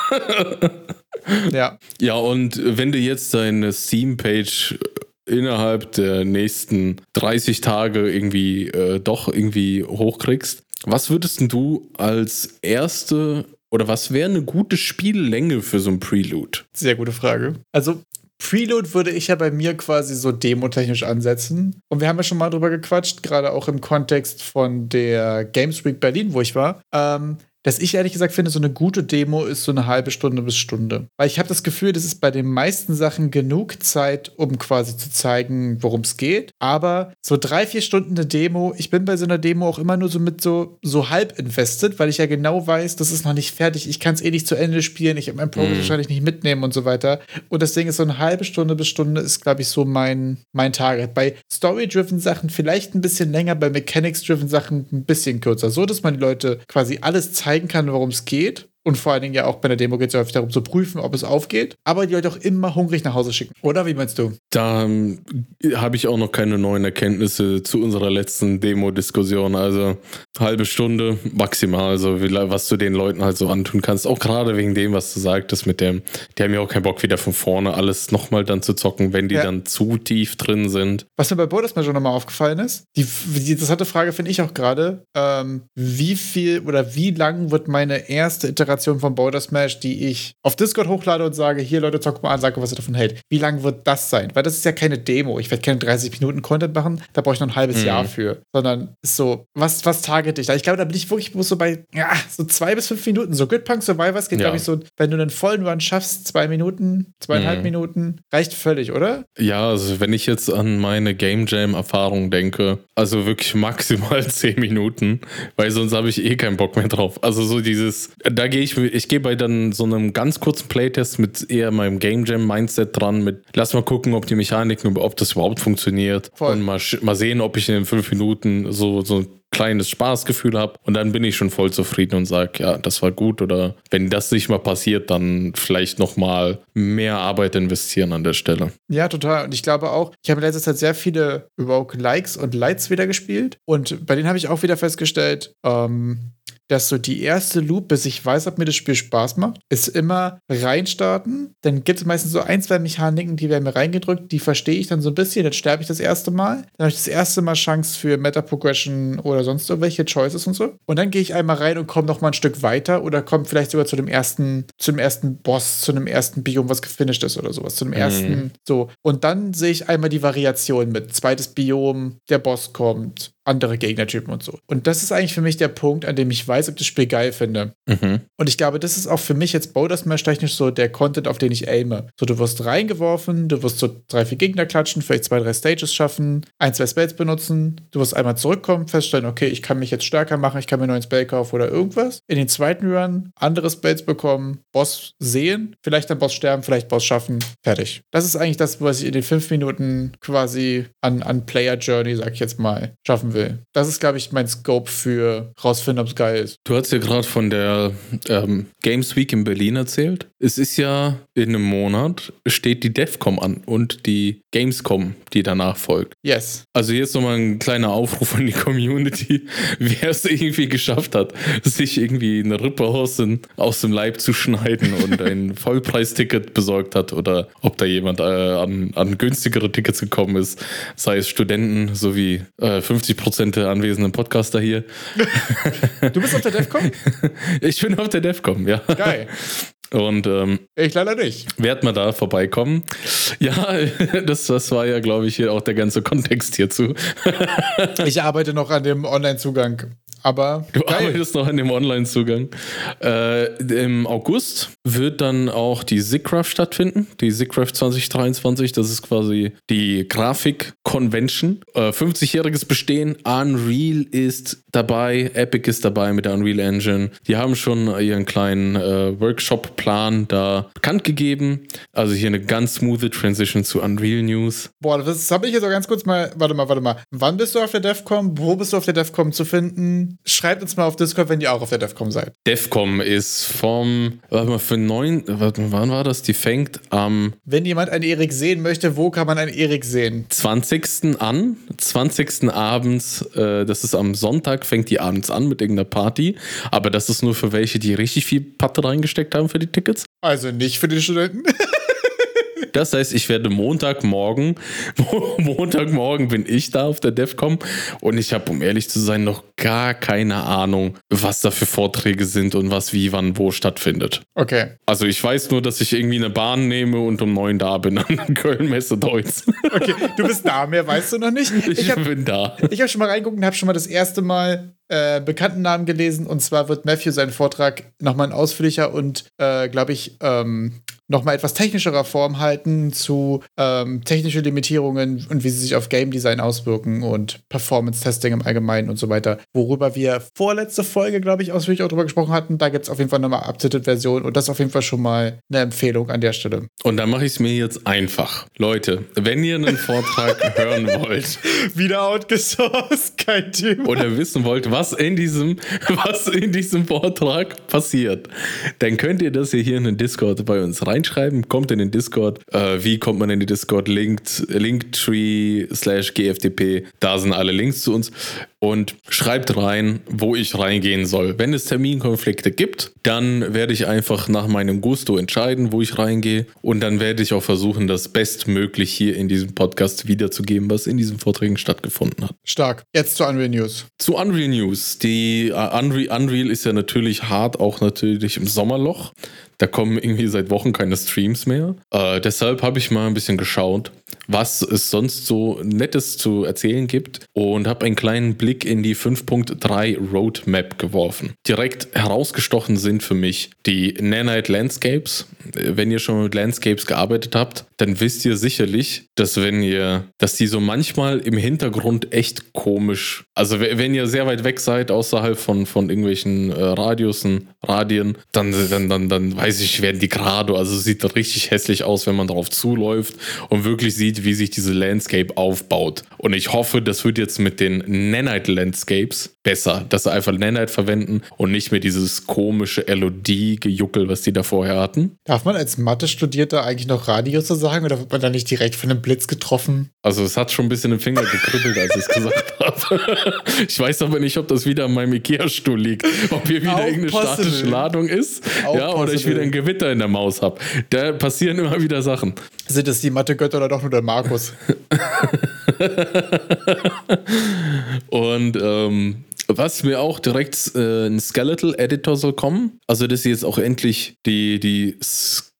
Ja. ja, und wenn du jetzt deine Steam-Page innerhalb der nächsten 30 Tage irgendwie äh, doch irgendwie hochkriegst, was würdest du als erste oder was wäre eine gute Spiellänge für so ein Prelude? Sehr gute Frage. Also, Preload würde ich ja bei mir quasi so demotechnisch ansetzen. Und wir haben ja schon mal drüber gequatscht, gerade auch im Kontext von der Games Week Berlin, wo ich war. Ähm, dass ich ehrlich gesagt finde, so eine gute Demo ist so eine halbe Stunde bis Stunde. Weil ich habe das Gefühl, das ist bei den meisten Sachen genug Zeit, um quasi zu zeigen, worum es geht. Aber so drei, vier Stunden eine Demo, ich bin bei so einer Demo auch immer nur so mit so, so halb invested, weil ich ja genau weiß, das ist noch nicht fertig, ich kann es eh nicht zu Ende spielen, ich habe meinen Progress mm. wahrscheinlich nicht mitnehmen und so weiter. Und das Ding ist so eine halbe Stunde bis Stunde ist, glaube ich, so mein, mein Target. Bei Story-driven Sachen vielleicht ein bisschen länger, bei Mechanics-driven Sachen ein bisschen kürzer. So, dass man die Leute quasi alles zeigen kann, worum es geht und vor allen Dingen ja auch bei der Demo geht es ja häufig darum zu prüfen, ob es aufgeht. Aber die Leute auch immer hungrig nach Hause schicken. Oder wie meinst du? Da ähm, habe ich auch noch keine neuen Erkenntnisse zu unserer letzten Demo-Diskussion. Also halbe Stunde maximal, also was du den Leuten halt so antun kannst. Auch gerade wegen dem, was du sagtest mit dem, die haben ja auch keinen Bock wieder von vorne alles nochmal dann zu zocken, wenn die ja. dann zu tief drin sind. Was mir bei Borders mal schon nochmal aufgefallen ist, die, die interessante Frage finde ich auch gerade, ähm, wie viel oder wie lang wird meine erste Iteration Iteration von Boulder Smash, die ich auf Discord hochlade und sage, hier Leute, zockt mal an, sage, was ihr davon hält. Wie lang wird das sein? Weil das ist ja keine Demo. Ich werde keine 30 Minuten Content machen, da brauche ich noch ein halbes mhm. Jahr für. Sondern ist so, was, was target ich da? Ich glaube, da bin ich wirklich so bei, ja, so zwei bis fünf Minuten. So Good Punk Survivors geht, ja. glaube ich, so, wenn du einen vollen Run schaffst, zwei Minuten, zweieinhalb mhm. Minuten, reicht völlig, oder? Ja, also wenn ich jetzt an meine Game Jam-Erfahrung denke, also wirklich maximal zehn Minuten, weil sonst habe ich eh keinen Bock mehr drauf. Also so dieses, da gehe ich, ich gehe bei dann so einem ganz kurzen Playtest mit eher meinem Game Jam Mindset dran, mit lass mal gucken, ob die Mechaniken, ob das überhaupt funktioniert. Voll. und mal, mal sehen, ob ich in den fünf Minuten so, so ein kleines Spaßgefühl habe und dann bin ich schon voll zufrieden und sage, ja, das war gut. Oder wenn das nicht mal passiert, dann vielleicht noch mal mehr Arbeit investieren an der Stelle. Ja, total. Und ich glaube auch, ich habe in letzter Zeit sehr viele Evoke Likes und Lights wieder gespielt. Und bei denen habe ich auch wieder festgestellt, ähm, dass so die erste Loop, bis ich weiß, ob mir das Spiel Spaß macht, ist immer reinstarten. Dann gibt es meistens so ein, zwei Mechaniken, die werden mir reingedrückt, die verstehe ich dann so ein bisschen, dann sterbe ich das erste Mal. Dann habe ich das erste Mal Chance für Meta-Progression oder sonst irgendwelche Choices und so. Und dann gehe ich einmal rein und komme noch mal ein Stück weiter oder komme vielleicht sogar zu dem ersten, zu dem ersten Boss, zu einem ersten Biom, was gefinisht ist oder sowas, zu dem mhm. ersten, so. Und dann sehe ich einmal die Variation mit zweites Biom, der Boss kommt, andere Gegnertypen und so. Und das ist eigentlich für mich der Punkt, an dem ich weiß, ob ich das Spiel geil finde. Mhm. Und ich glaube, das ist auch für mich jetzt Boulder Smash technisch so der Content, auf den ich aime. So, du wirst reingeworfen, du wirst so drei, vier Gegner klatschen, vielleicht zwei, drei Stages schaffen, ein, zwei Spells benutzen, du wirst einmal zurückkommen, feststellen, okay, ich kann mich jetzt stärker machen, ich kann mir einen neuen Spell kaufen oder irgendwas. In den zweiten Run andere Spells bekommen, Boss sehen, vielleicht dann Boss sterben, vielleicht Boss schaffen, fertig. Das ist eigentlich das, was ich in den fünf Minuten quasi an, an Player Journey, sag ich jetzt mal, schaffen will. Das ist, glaube ich, mein Scope für rausfinden, ob es geil ist. Du hast ja gerade von der ähm, Games Week in Berlin erzählt. Es ist ja in einem Monat steht die DEFCOM an und die Gamescom, die danach folgt. Yes. Also jetzt nochmal ein kleiner Aufruf an die Community, wer es irgendwie geschafft hat, sich irgendwie eine Rippe aus, den, aus dem Leib zu schneiden und ein Vollpreisticket besorgt hat oder ob da jemand äh, an, an günstigere Tickets gekommen ist, sei es Studenten sowie äh, 50 Prozent der anwesenden Podcaster hier. Du bist auf der DEFCOM? Ich bin auf der DEFCOM, ja. Geil. Und ähm, ich leider nicht. Werd mal da vorbeikommen. Ja, das, das war ja, glaube ich, hier auch der ganze Kontext hierzu. ich arbeite noch an dem Online-Zugang. Aber du geil. arbeitest noch an dem Online-Zugang. Äh, Im August wird dann auch die SIGGRAPH stattfinden, die SIGGRAPH 2023. Das ist quasi die Grafik-Convention. Äh, 50-jähriges Bestehen. Unreal ist dabei, Epic ist dabei mit der Unreal Engine. Die haben schon ihren kleinen äh, Workshop Plan da bekannt gegeben. Also hier eine ganz smooth Transition zu Unreal News. Boah, das habe ich jetzt auch ganz kurz mal. Warte mal, warte mal. Wann bist du auf der DEFCOM? Wo bist du auf der DEFCOM zu finden? Schreibt uns mal auf Discord, wenn ihr auch auf der DEFCOM seid. DEFCOM ist vom, warte mal, für neun, warte, wann war das? Die fängt am. wenn jemand einen Erik sehen möchte, wo kann man einen Erik sehen? 20. an, 20. abends, äh, das ist am Sonntag, fängt die abends an mit irgendeiner Party. Aber das ist nur für welche, die richtig viel Patte reingesteckt haben für die Tickets. Also nicht für die Studenten. Das heißt, ich werde Montagmorgen, Montagmorgen bin ich da auf der DEFCOM und ich habe, um ehrlich zu sein, noch gar keine Ahnung, was da für Vorträge sind und was wie, wann, wo stattfindet. Okay. Also ich weiß nur, dass ich irgendwie eine Bahn nehme und um neun da bin an Köln-Messe Deutsch. Okay, du bist da, mehr weißt du noch nicht. Ich, ich hab, bin da. Ich habe schon mal reingeguckt und habe schon mal das erste Mal äh, bekannten Namen gelesen. Und zwar wird Matthew seinen Vortrag nochmal ausführlicher und, äh, glaube ich, ähm, nochmal etwas technischerer Form halten zu ähm, technischen Limitierungen und wie sie sich auf Game Design auswirken und Performance-Testing im Allgemeinen und so weiter. Worüber wir vorletzte Folge, glaube ich, ausführlich auch drüber gesprochen hatten. Da gibt es auf jeden Fall nochmal Updated-Version und das ist auf jeden Fall schon mal eine Empfehlung an der Stelle. Und da mache ich es mir jetzt einfach. Leute, wenn ihr einen Vortrag hören wollt. Wieder outgesourced, kein Thema. Oder wissen wollt, was in diesem, was in diesem Vortrag passiert, dann könnt ihr das hier in den Discord bei uns rein reinschreiben, kommt in den Discord. Äh, wie kommt man in den Discord? Linked, Linktree slash GFDP, da sind alle Links zu uns und schreibt rein, wo ich reingehen soll. Wenn es Terminkonflikte gibt, dann werde ich einfach nach meinem Gusto entscheiden, wo ich reingehe und dann werde ich auch versuchen, das bestmöglich hier in diesem Podcast wiederzugeben, was in diesen Vorträgen stattgefunden hat. Stark. Jetzt zu Unreal News. Zu Unreal News. Die uh, Unreal, Unreal ist ja natürlich hart, auch natürlich im Sommerloch. Da kommen irgendwie seit Wochen keine Streams mehr. Äh, deshalb habe ich mal ein bisschen geschaut, was es sonst so Nettes zu erzählen gibt und habe einen kleinen Blick in die 5.3 Roadmap geworfen. Direkt herausgestochen sind für mich die Nanite Landscapes. Wenn ihr schon mit Landscapes gearbeitet habt, dann wisst ihr sicherlich, dass wenn ihr, dass die so manchmal im Hintergrund echt komisch, also wenn ihr sehr weit weg seid, außerhalb von, von irgendwelchen äh, Radiusen, Radien, dann, dann, dann, dann weiß ich, werden die gerade, also sieht richtig hässlich aus, wenn man darauf zuläuft und wirklich sieht, wie sich diese Landscape aufbaut. Und ich hoffe, das wird jetzt mit den Nanite Landscapes besser, dass sie einfach Nanite verwenden und nicht mehr dieses komische LOD-Gejuckel, was die da vorher hatten. Darf man als Mathe-Studierter eigentlich noch Radiusse sagen oder wird man da nicht direkt von einem Blitz getroffen? Also es hat schon ein bisschen im Finger gekribbelt, als ich es gesagt habe. Ich weiß aber nicht, ob das wieder an meinem Ikea-Stuhl liegt. Ob hier wieder Auch irgendeine possible. statische Ladung ist. Auch ja, oder ich wieder ein Gewitter in der Maus habe. Da passieren immer wieder Sachen. Sind es die Mathe-Götter oder doch nur der Markus? Und ähm, was mir auch direkt äh, ein Skeletal Editor soll kommen. Also, dass ihr jetzt auch endlich die, die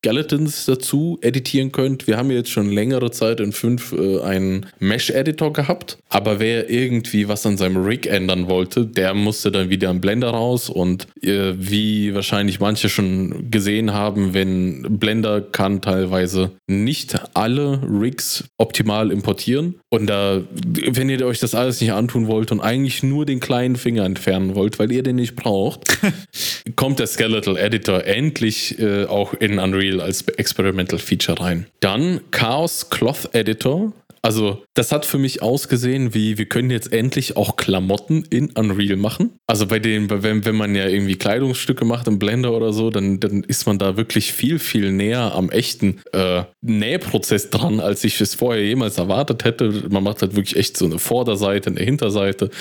Skeletons dazu editieren könnt. Wir haben jetzt schon längere Zeit in 5 äh, einen Mesh-Editor gehabt, aber wer irgendwie was an seinem Rig ändern wollte, der musste dann wieder im Blender raus. Und äh, wie wahrscheinlich manche schon gesehen haben, wenn Blender kann teilweise nicht alle Rigs optimal importieren. Und da, wenn ihr euch das alles nicht antun wollt und eigentlich nur den kleinen Finger entfernen wollt, weil ihr den nicht braucht, kommt der Skeletal Editor endlich äh, auch in Unreal Unreal als Experimental Feature rein. Dann Chaos Cloth Editor also, das hat für mich ausgesehen, wie wir können jetzt endlich auch Klamotten in Unreal machen. Also bei den, wenn, wenn man ja irgendwie Kleidungsstücke macht im Blender oder so, dann, dann ist man da wirklich viel, viel näher am echten äh, Nähprozess dran, als ich es vorher jemals erwartet hätte. Man macht halt wirklich echt so eine Vorderseite, eine Hinterseite,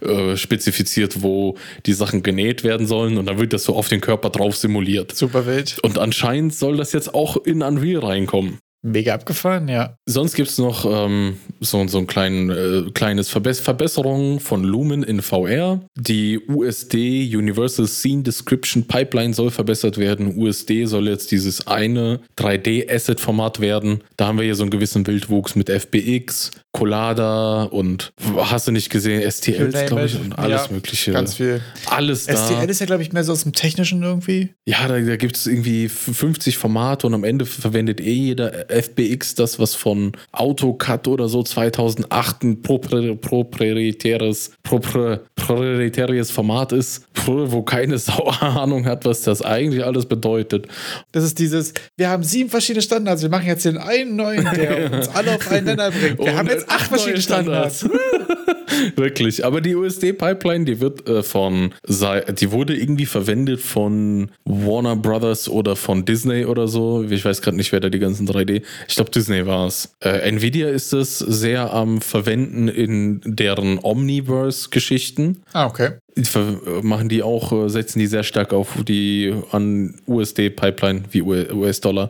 äh, spezifiziert, wo die Sachen genäht werden sollen und dann wird das so auf den Körper drauf simuliert. Super wild. Und anscheinend soll das jetzt auch in Unreal reinkommen. Mega abgefahren, ja. Sonst gibt es noch ähm, so, so ein klein, äh, kleines Verbess Verbesserung von Lumen in VR. Die USD Universal Scene Description Pipeline soll verbessert werden. USD soll jetzt dieses eine 3D-Asset-Format werden. Da haben wir hier so einen gewissen Wildwuchs mit FBX, Collada und hast du nicht gesehen, STLs, glaube ich, und alles ja, Mögliche. Ganz viel. Alles da. STL ist ja, glaube ich, mehr so aus dem Technischen irgendwie. Ja, da, da gibt es irgendwie 50 Formate und am Ende verwendet eh jeder FBX, das was von AutoCAD oder so 2008 ein proprietäres, proprietäres Format ist, wo keine Sau Ahnung hat, was das eigentlich alles bedeutet. Das ist dieses, wir haben sieben verschiedene Standards, wir machen jetzt den einen neuen, der uns alle auf einen Nenner bringt. Wir Und haben jetzt acht verschiedene Standards. Wirklich. Aber die USD-Pipeline, die wird äh, von, die wurde irgendwie verwendet von Warner Brothers oder von Disney oder so. Ich weiß gerade nicht, wer da die ganzen 3D. Ich glaube, Disney war es. Äh, Nvidia ist es sehr am Verwenden in deren Omniverse-Geschichten. Ah, okay machen die auch, äh, setzen die sehr stark auf die an USD-Pipeline wie US-Dollar.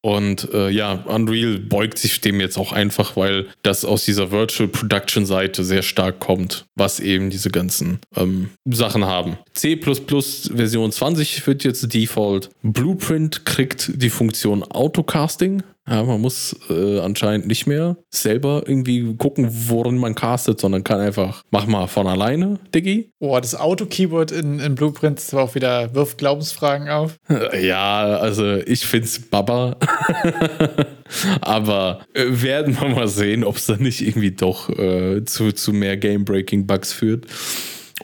Und äh, ja, Unreal beugt sich dem jetzt auch einfach, weil das aus dieser Virtual Production-Seite sehr stark kommt, was eben diese ganzen ähm, Sachen haben. C Version 20 wird jetzt Default. Blueprint kriegt die Funktion Autocasting Ja, man muss äh, anscheinend nicht mehr selber irgendwie gucken, worin man castet, sondern kann einfach, mach mal von alleine, Diggi. Boah, das Auto-Keyword in, in Blueprint ist auch wieder, wirft Glaubensfragen auf. Ja, also ich find's Baba. Aber äh, werden wir mal sehen, ob es dann nicht irgendwie doch äh, zu, zu mehr Game-Breaking-Bugs führt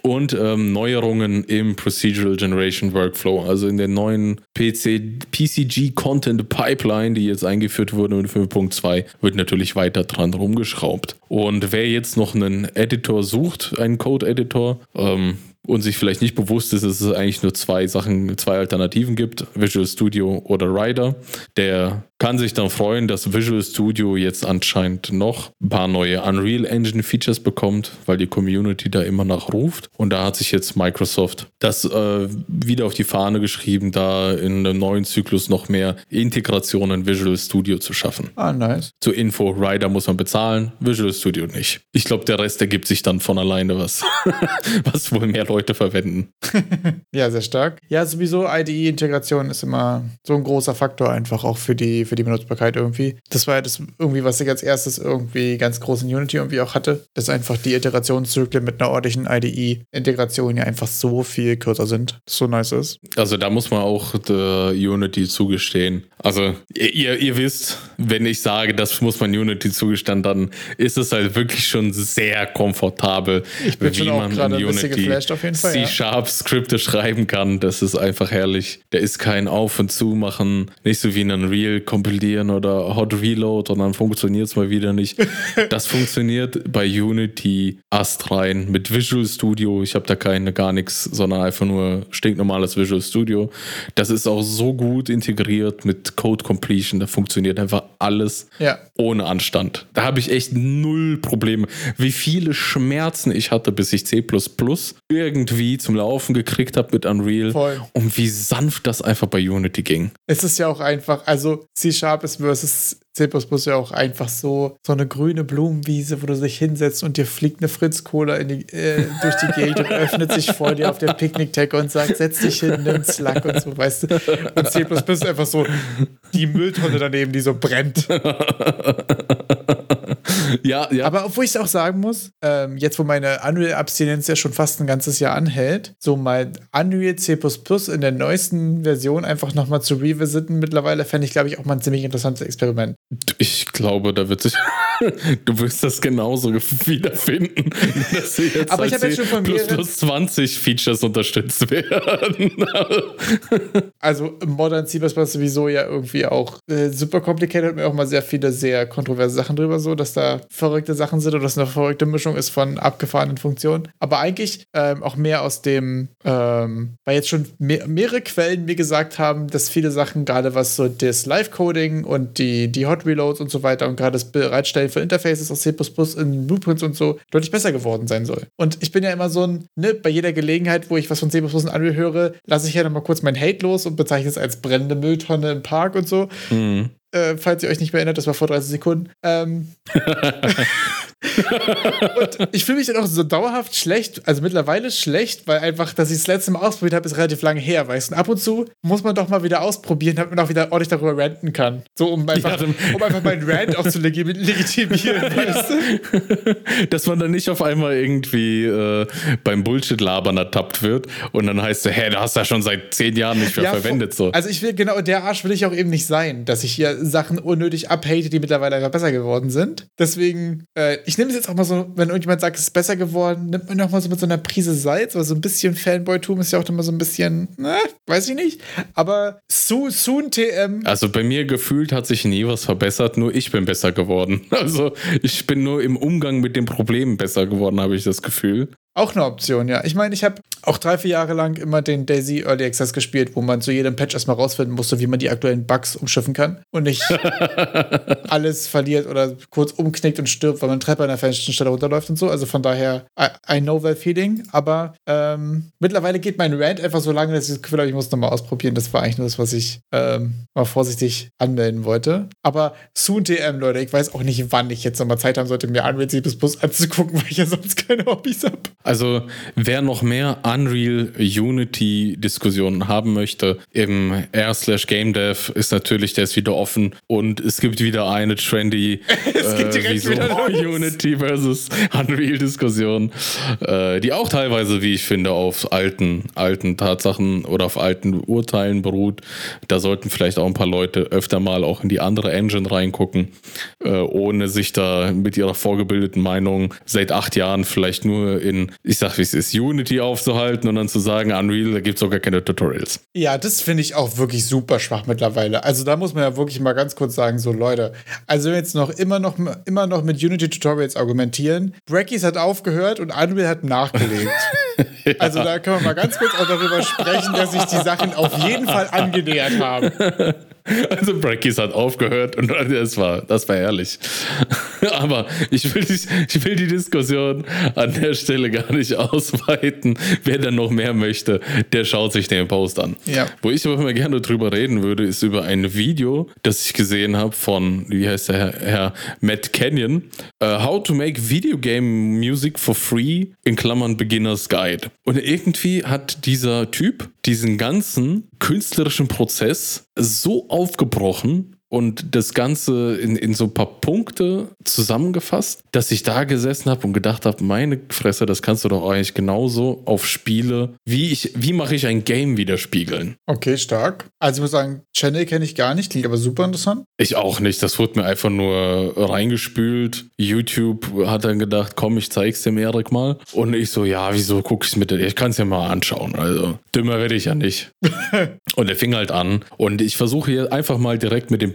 und ähm, Neuerungen im Procedural Generation Workflow, also in der neuen PC, PCG Content Pipeline, die jetzt eingeführt wurde mit 5.2, wird natürlich weiter dran rumgeschraubt. Und wer jetzt noch einen Editor sucht, einen Code-Editor, ähm, und sich vielleicht nicht bewusst ist, dass es eigentlich nur zwei Sachen, zwei Alternativen gibt, Visual Studio oder Rider, der kann sich dann freuen, dass Visual Studio jetzt anscheinend noch ein paar neue Unreal Engine Features bekommt, weil die Community da immer nach ruft. Und da hat sich jetzt Microsoft das äh, wieder auf die Fahne geschrieben, da in einem neuen Zyklus noch mehr Integration in Visual Studio zu schaffen. Ah, nice. Zur Info, Rider muss man bezahlen, Visual Studio nicht. Ich glaube, der Rest ergibt sich dann von alleine was, was wohl mehr Leute verwenden. ja, sehr stark. Ja, sowieso IDE-Integration ist immer so ein großer Faktor einfach auch für die, für die Benutzbarkeit irgendwie. Das war ja das irgendwie, was ich als erstes irgendwie ganz groß in Unity irgendwie auch hatte, dass einfach die Iterationszyklen mit einer ordentlichen IDE-Integration ja einfach so viel kürzer sind. So nice ist. Also da muss man auch Unity zugestehen. Also ihr, ihr wisst, wenn ich sage, das muss man Unity zugestehen, dann ist es halt wirklich schon sehr komfortabel, ich bin wie man in Unity C-Sharp-Skripte schreiben kann. Das ist einfach herrlich. Da ist kein Auf und Zu machen, nicht so wie in Unreal kompilieren oder Hot Reload und dann funktioniert es mal wieder nicht. Das funktioniert bei Unity astrein mit Visual Studio. Ich habe da keine gar nichts, sondern einfach nur stinknormales Visual Studio. Das ist auch so gut integriert mit Code Completion. Da funktioniert einfach alles ja. ohne Anstand. Da habe ich echt null Probleme. Wie viele Schmerzen ich hatte, bis ich C irgendwie zum Laufen gekriegt habe mit Unreal. Voll. Und wie sanft das einfach bei Unity ging. Es ist ja auch einfach, also C-Sharp ist versus C++ ja auch einfach so, so eine grüne Blumenwiese, wo du dich hinsetzt und dir fliegt eine Fritz-Cola äh, durch die Gegend und öffnet sich vor dir auf der Picknick-Decke und sagt, setz dich hin, nimm Slack und so, weißt du. Und C++ ist einfach so die Mülltonne daneben, die so brennt. ja, ja. Aber obwohl ich es auch sagen muss, ähm, jetzt wo meine Unreal-Abstinenz ja schon fast ein ganzes Jahr anhält, so mal Unreal C++ in der neuesten Version einfach nochmal zu revisiten mittlerweile, fände ich, glaube ich, auch mal ein ziemlich interessantes Experiment. Ich glaube, da wird sich. Du wirst das genauso wiederfinden. Dass jetzt Aber ich habe jetzt schon von plus, plus 20 Features unterstützt werden. also Modern C sowieso ja irgendwie auch äh, super complicated und mir auch mal sehr viele sehr kontroverse Sachen drüber, so dass da verrückte Sachen sind oder dass eine verrückte Mischung ist von abgefahrenen Funktionen. Aber eigentlich ähm, auch mehr aus dem, ähm, weil jetzt schon mehr, mehrere Quellen mir gesagt haben, dass viele Sachen, gerade was so das Live-Coding und die, die Hot Reloads und so weiter und gerade das Bereitstellen von Interfaces aus C in Blueprints und so deutlich besser geworden sein soll. Und ich bin ja immer so ein, ne, bei jeder Gelegenheit, wo ich was von C in Unreal höre, lasse ich ja nochmal kurz mein Hate los und bezeichne es als brennende Mülltonne im Park und so. Mhm. Äh, falls ihr euch nicht mehr erinnert, das war vor 30 Sekunden. Ähm, und ich fühle mich dann auch so dauerhaft schlecht, also mittlerweile schlecht, weil einfach, dass ich das letzte Mal ausprobiert habe, ist relativ lange her, weißt du. Ab und zu muss man doch mal wieder ausprobieren, damit man auch wieder ordentlich darüber ranten kann. So, um einfach, ja, um einfach meinen Rant auch zu legitimieren, weißt du? Dass man dann nicht auf einmal irgendwie äh, beim Bullshit-Labern ertappt wird und dann heißt es, hä, du hast ja schon seit zehn Jahren nicht mehr ja, verwendet. So. Also ich will, genau, der Arsch will ich auch eben nicht sein, dass ich hier Sachen unnötig abhate, die mittlerweile einfach besser geworden sind. Deswegen, äh, ich nehme es jetzt auch mal so, wenn irgendjemand sagt, es ist besser geworden, nimmt man auch mal so mit so einer Prise Salz, oder so ein bisschen Fanboy-Tum ist ja auch immer so ein bisschen, ne, weiß ich nicht. Aber so, soon TM. Also bei mir gefühlt hat sich nie was verbessert, nur ich bin besser geworden. Also ich bin nur im Umgang mit den Problemen besser geworden, habe ich das Gefühl. Auch eine Option, ja. Ich meine, ich habe auch drei, vier Jahre lang immer den Daisy Early Access gespielt, wo man zu jedem Patch erstmal rausfinden musste, wie man die aktuellen Bugs umschiffen kann und nicht alles verliert oder kurz umknickt und stirbt, weil man Treppe an der falschen Stelle runterläuft und so. Also von daher, I, I know that feeling. Aber ähm, mittlerweile geht mein Rant einfach so lange, dass ich das Gefühl habe, ich muss nochmal ausprobieren. Das war eigentlich nur das, was ich ähm, mal vorsichtig anmelden wollte. Aber soon TM, Leute, ich weiß auch nicht, wann ich jetzt nochmal Zeit haben sollte, mir Unreal C++ anzugucken, weil ich ja sonst keine Hobbys habe. Also, wer noch mehr Unreal Unity Diskussionen haben möchte, im R slash Game Dev ist natürlich, der ist wieder offen und es gibt wieder eine trendy Es äh, wieso. Unity versus Unreal Diskussion, äh, die auch teilweise, wie ich finde, auf alten, alten Tatsachen oder auf alten Urteilen beruht. Da sollten vielleicht auch ein paar Leute öfter mal auch in die andere Engine reingucken, äh, ohne sich da mit ihrer vorgebildeten Meinung seit acht Jahren vielleicht nur in, ich sag wie es ist, Unity aufzuhalten und dann zu sagen, Unreal, da gibt es sogar keine Tutorials. Ja, das finde ich auch wirklich super schwach mittlerweile. Also da muss man ja wirklich mal ganz kurz sagen, so Leute, also wenn wir jetzt noch immer noch immer noch mit Unity Tutorials argumentieren, Brackies hat aufgehört und Unreal hat nachgelegt. Also da können wir mal ganz kurz auch darüber sprechen, dass sich die Sachen auf jeden Fall angenähert haben. Also Brackies hat aufgehört und das war, das war ehrlich. Aber ich will, die, ich will die Diskussion an der Stelle gar nicht ausweiten. Wer dann noch mehr möchte, der schaut sich den Post an. Ja. Wo ich aber immer gerne drüber reden würde, ist über ein Video, das ich gesehen habe von, wie heißt der Herr, Herr Matt Canyon, äh, How to make Video Game Music for Free in Klammern Beginners Guide. Und irgendwie hat dieser Typ diesen ganzen künstlerischen Prozess so aufgebrochen und das Ganze in, in so ein paar Punkte zusammengefasst, dass ich da gesessen habe und gedacht habe, meine Fresse, das kannst du doch eigentlich genauso auf Spiele, wie ich, wie mache ich ein Game widerspiegeln? Okay, stark. Also ich muss sagen, Channel kenne ich gar nicht, klingt aber super interessant. Ich auch nicht, das wurde mir einfach nur reingespült. YouTube hat dann gedacht, komm, ich zeig's dem Erik mal. Und ich so, ja, wieso guck ich's mit dir? Ich kann's ja mal anschauen. Also, dümmer werde ich ja nicht. und er fing halt an. Und ich versuche hier einfach mal direkt mit dem.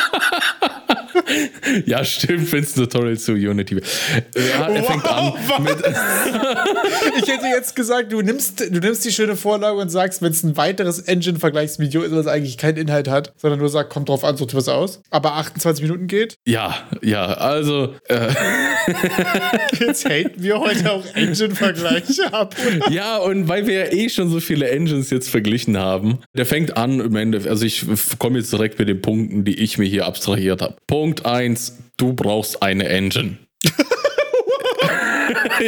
ja, stimmt, wenn es ein Tutorial zu Unity. Ja, er fängt an was? mit. Ich hätte jetzt gesagt, du nimmst, du nimmst die schöne Vorlage und sagst, wenn es ein weiteres Engine-Vergleichsvideo ist, was eigentlich keinen Inhalt hat, sondern nur sagt, kommt drauf an, sucht was aus, aber 28 Minuten geht. Ja, ja, also. Äh, Jetzt haten wir heute auch Engine-Vergleiche ab. Ja, und weil wir ja eh schon so viele Engines jetzt verglichen haben, der fängt an im Endeffekt, also ich komme jetzt direkt mit den Punkten, die ich mir hier abstrahiert habe. Punkt 1, du brauchst eine Engine.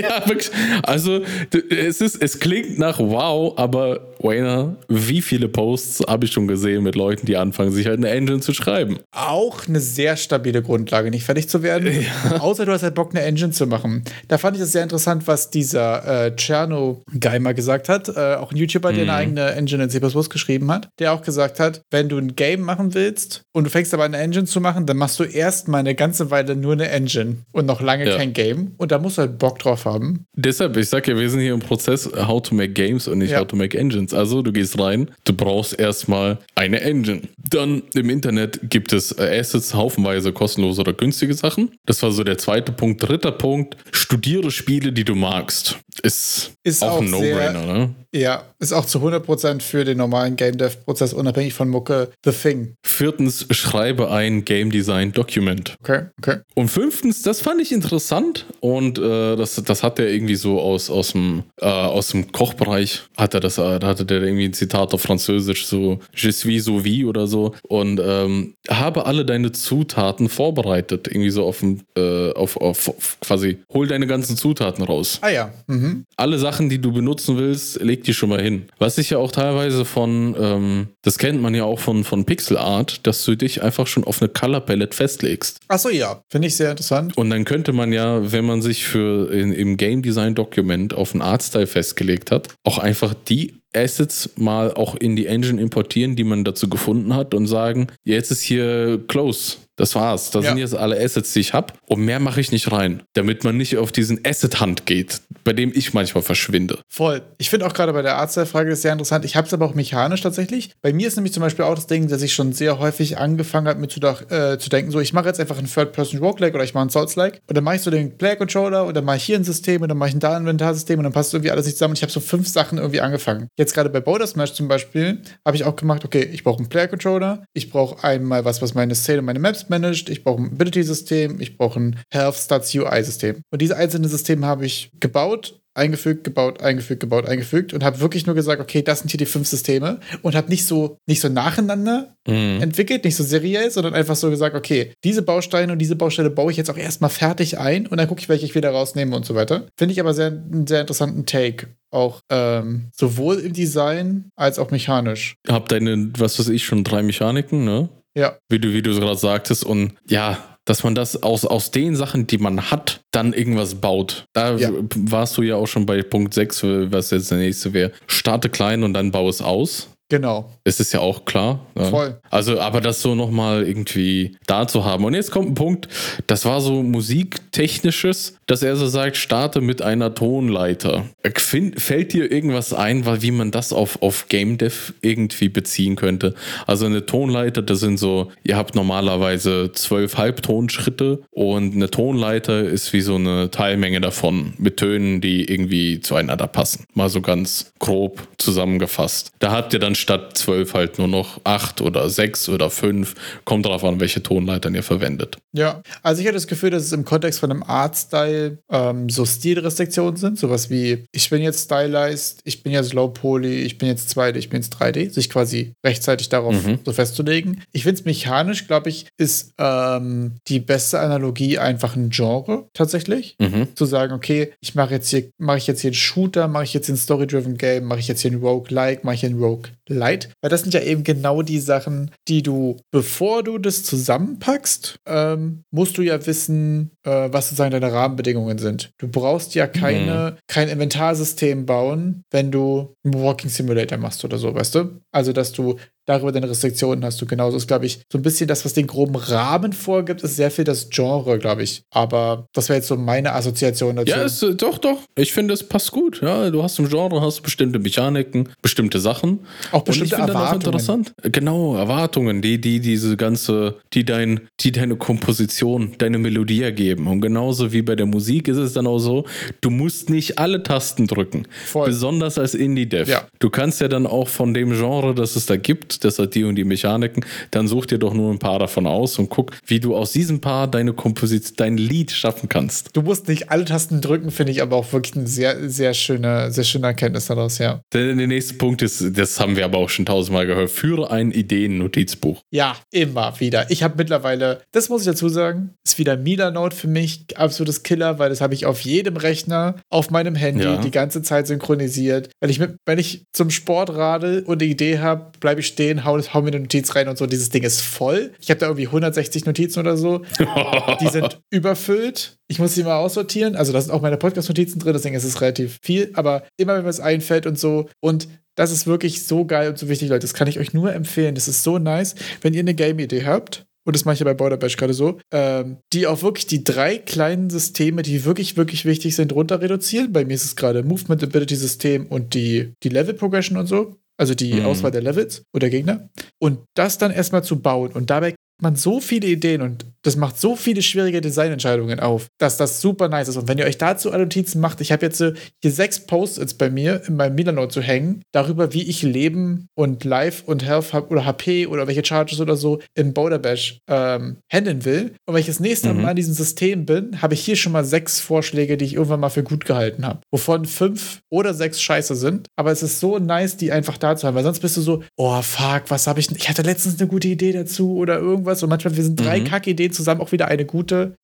ja, wirklich. Also, es, ist, es klingt nach wow, aber Wayner, wie viele Posts habe ich schon gesehen mit Leuten, die anfangen, sich halt eine Engine zu schreiben? Auch eine sehr stabile Grundlage, nicht fertig zu werden. Außer du hast halt Bock, eine Engine zu machen. Da fand ich das sehr interessant, was dieser äh, Cherno-Guy mal gesagt hat. Äh, auch ein YouTuber, der eine eigene Engine in C geschrieben hat, der auch gesagt hat, wenn du ein Game machen willst und du fängst aber eine Engine zu machen, dann machst du erstmal eine ganze Weile nur eine Engine und noch lange Ja. kein Game. Und da musst du halt Bock drauf haben. Deshalb, ich sag ja, wir sind hier im Prozess How to make Games und nicht Ja. How to make Engines. Also, du gehst rein, du brauchst erstmal eine Engine. Dann im Internet gibt es äh, Assets, haufenweise kostenlose oder günstige Sachen. Das war so der zweite Punkt. Dritter Punkt, studiere Spiele, die du magst. Ist, Ist auch auch ein No-Brainer, ne? Ja, ist auch zu 100% für den normalen Game Dev-Prozess unabhängig von Mucke The Thing. Viertens, schreibe ein Game Design Document. Okay, okay. Und fünftens, das fand ich interessant und äh, das, das hat er irgendwie so aus, aus, dem, äh, aus dem Kochbereich, hat er das, äh, da hatte der irgendwie ein Zitat auf Französisch, so Je suis so wie oder so und ähm, habe alle deine Zutaten vorbereitet, irgendwie so auf, dem, äh, auf, auf, auf quasi, hol deine ganzen Zutaten raus. Ah ja, mhm. Alle Sachen, die du benutzen willst, leg die schon mal hin. Was ich ja auch teilweise von, ähm, das kennt man ja auch von, von Pixel Art, dass du dich einfach schon auf eine Color Palette festlegst. Achso, ja. Finde ich sehr interessant. Und dann könnte man ja, wenn man sich für in, im Game Design Dokument auf einen Artstyle festgelegt hat, auch einfach die Assets mal auch in die Engine importieren, die man dazu gefunden hat und sagen, jetzt ist hier close. Das war's. Das Ja. sind jetzt alle Assets, die ich habe. Und mehr mache ich nicht rein, damit man nicht auf diesen Asset-Hand geht, bei dem ich manchmal verschwinde. Voll. Ich finde auch gerade bei der Artstyle-Frage das sehr interessant. Ich habe es aber auch mechanisch tatsächlich. Bei mir ist nämlich zum Beispiel auch das Ding, dass ich schon sehr häufig angefangen habe, mir zu, äh, zu denken, so ich mache jetzt einfach einen Third-Person-Roguelike oder ich mache einen Souls-like und dann mache ich so den Player-Controller und dann mache ich hier ein System und dann mache ich ein da Inventarsystem und dann passt irgendwie alles nicht zusammen. Und ich habe so fünf Sachen irgendwie angefangen. Jetzt gerade bei Boulder Smash zum Beispiel habe ich auch gemacht, okay, ich brauche einen Player-Controller, ich brauche einmal was, was meine Szene und meine Maps Managed, ich brauche ein Ability-System, ich brauche ein Health Stats UI-System. Und diese einzelnen Systeme habe ich gebaut eingefügt, gebaut, eingefügt, gebaut, eingefügt und habe wirklich nur gesagt, okay, das sind hier die fünf Systeme und habe nicht so nicht so nacheinander mhm. entwickelt, nicht so seriell, sondern einfach so gesagt, okay, diese Bausteine und diese Baustelle baue ich jetzt auch erstmal fertig ein und dann gucke ich, welche ich wieder rausnehme und so weiter. Finde ich aber sehr, einen sehr interessanten Take. Auch ähm, sowohl im Design als auch mechanisch. Hab deine, was weiß ich, schon drei Mechaniken, ne? Ja. Wie du, wie du gerade sagtest. Und ja, dass man das aus, aus den Sachen, die man hat, dann irgendwas baut. Da ja. warst du ja auch schon bei Punkt 6, was jetzt der nächste wäre. Starte klein und dann baue es aus. Genau. Es ist ja auch klar. Ja. Voll. Also, aber das so nochmal irgendwie da zu haben. Und jetzt kommt ein Punkt, das war so musiktechnisches, dass er so sagt, starte mit einer Tonleiter. Fällt dir irgendwas ein, wie man das auf, auf Game Dev irgendwie beziehen könnte? Also eine Tonleiter, das sind so, ihr habt normalerweise zwölf Halbtonschritte und eine Tonleiter ist wie so eine Teilmenge davon mit Tönen, die irgendwie zueinander passen. Mal so ganz grob zusammengefasst. Da habt ihr dann statt zwölf halt nur noch acht oder sechs oder fünf. Kommt darauf an, welche Tonleitern ihr verwendet. Ja, also ich hatte das Gefühl, dass es im Kontext von einem Artstyle ähm, so Stilrestriktionen sind. Sowas wie, ich bin jetzt stylized, ich bin jetzt low poly, ich bin jetzt 2D, ich bin jetzt 3D. Sich quasi rechtzeitig darauf mhm. so festzulegen. Ich finde es mechanisch, glaube ich, ist ähm, die beste Analogie einfach ein Genre tatsächlich. Mhm. Zu sagen, okay, ich mache jetzt hier, mache ich jetzt hier einen Shooter, mache ich jetzt hier ein Story-Driven Game, mache ich jetzt hier ein Rogue-like, mache ich hier ein Rogue Light, weil das sind ja eben genau die Sachen, die du, bevor du das zusammenpackst, ähm, musst du ja wissen, äh, was sozusagen deine Rahmenbedingungen sind. Du brauchst ja keine, mhm. kein Inventarsystem bauen, wenn du einen Walking Simulator machst oder so, weißt du? Also, dass du darüber deine Restriktionen hast du genauso. Ist, glaube ich, so ein bisschen das, was den groben Rahmen vorgibt, ist sehr viel das Genre, glaube ich. Aber das wäre jetzt so meine Assoziation dazu. Ja, ist, doch, doch. Ich finde, es passt gut. Ja, du hast im Genre hast bestimmte Mechaniken, bestimmte Sachen. Auch bestimmte Erwartungen. Das interessant. Genau, Erwartungen, die, die diese ganze, die dein, die deine Komposition, deine Melodie ergeben. Und genauso wie bei der Musik ist es dann auch so, du musst nicht alle Tasten drücken. Voll. Besonders als Indie-Dev. Ja. Du kannst ja dann auch von dem Genre, das es da gibt, das hat die und die Mechaniken, dann such dir doch nur ein paar davon aus und guck, wie du aus diesem Paar deine Komposition, dein Lied schaffen kannst. Du musst nicht alle Tasten drücken, finde ich aber auch wirklich eine sehr, sehr schöne, sehr schöne Erkenntnis daraus, ja. Der, der nächste Punkt ist, das haben wir aber auch schon tausendmal gehört, führe ein Ideen-Notizbuch. Ja, immer wieder. Ich habe mittlerweile, das muss ich dazu sagen, ist wieder Mila-Note für mich absolutes Killer, weil das habe ich auf jedem Rechner, auf meinem Handy ja. die ganze Zeit synchronisiert. Wenn ich, mit, wenn ich zum Sport radel und eine Idee habe, bleibe ich stehen stehen, hau, hau mir eine Notiz rein und so. Dieses Ding ist voll. Ich habe da irgendwie 160 Notizen oder so. die sind überfüllt. Ich muss sie mal aussortieren. Also da sind auch meine Podcast-Notizen drin, deswegen ist es relativ viel. Aber immer, wenn mir es einfällt und so. Und das ist wirklich so geil und so wichtig, Leute. Das kann ich euch nur empfehlen. Das ist so nice, wenn ihr eine Game-Idee habt und das mache ich ja bei Border Bash gerade so, ähm, die auch wirklich die drei kleinen Systeme, die wirklich, wirklich wichtig sind, runter reduzieren. Bei mir ist es gerade Movement Ability System und die, die Level Progression und so also die mhm. Auswahl der Levels oder Gegner, und das dann erstmal zu bauen. Und dabei man so viele Ideen und das macht so viele schwierige Designentscheidungen auf, dass das super nice ist. Und wenn ihr euch dazu Notizen macht, ich habe jetzt hier sechs Post-its bei mir in meinem Milano zu hängen, darüber, wie ich Leben und Life und Health oder HP oder welche Charges oder so im Boulder Bash ähm, handeln will. Und wenn ich das nächste mhm. Mal in diesem System bin, habe ich hier schon mal sechs Vorschläge, die ich irgendwann mal für gut gehalten habe. Wovon fünf oder sechs scheiße sind. Aber es ist so nice, die einfach da zu haben, weil sonst bist du so, oh fuck, was habe ich, ich hatte letztens eine gute Idee dazu oder irgendwas. Und manchmal, wir sind drei mhm. Kackideen zusammen auch wieder eine gute.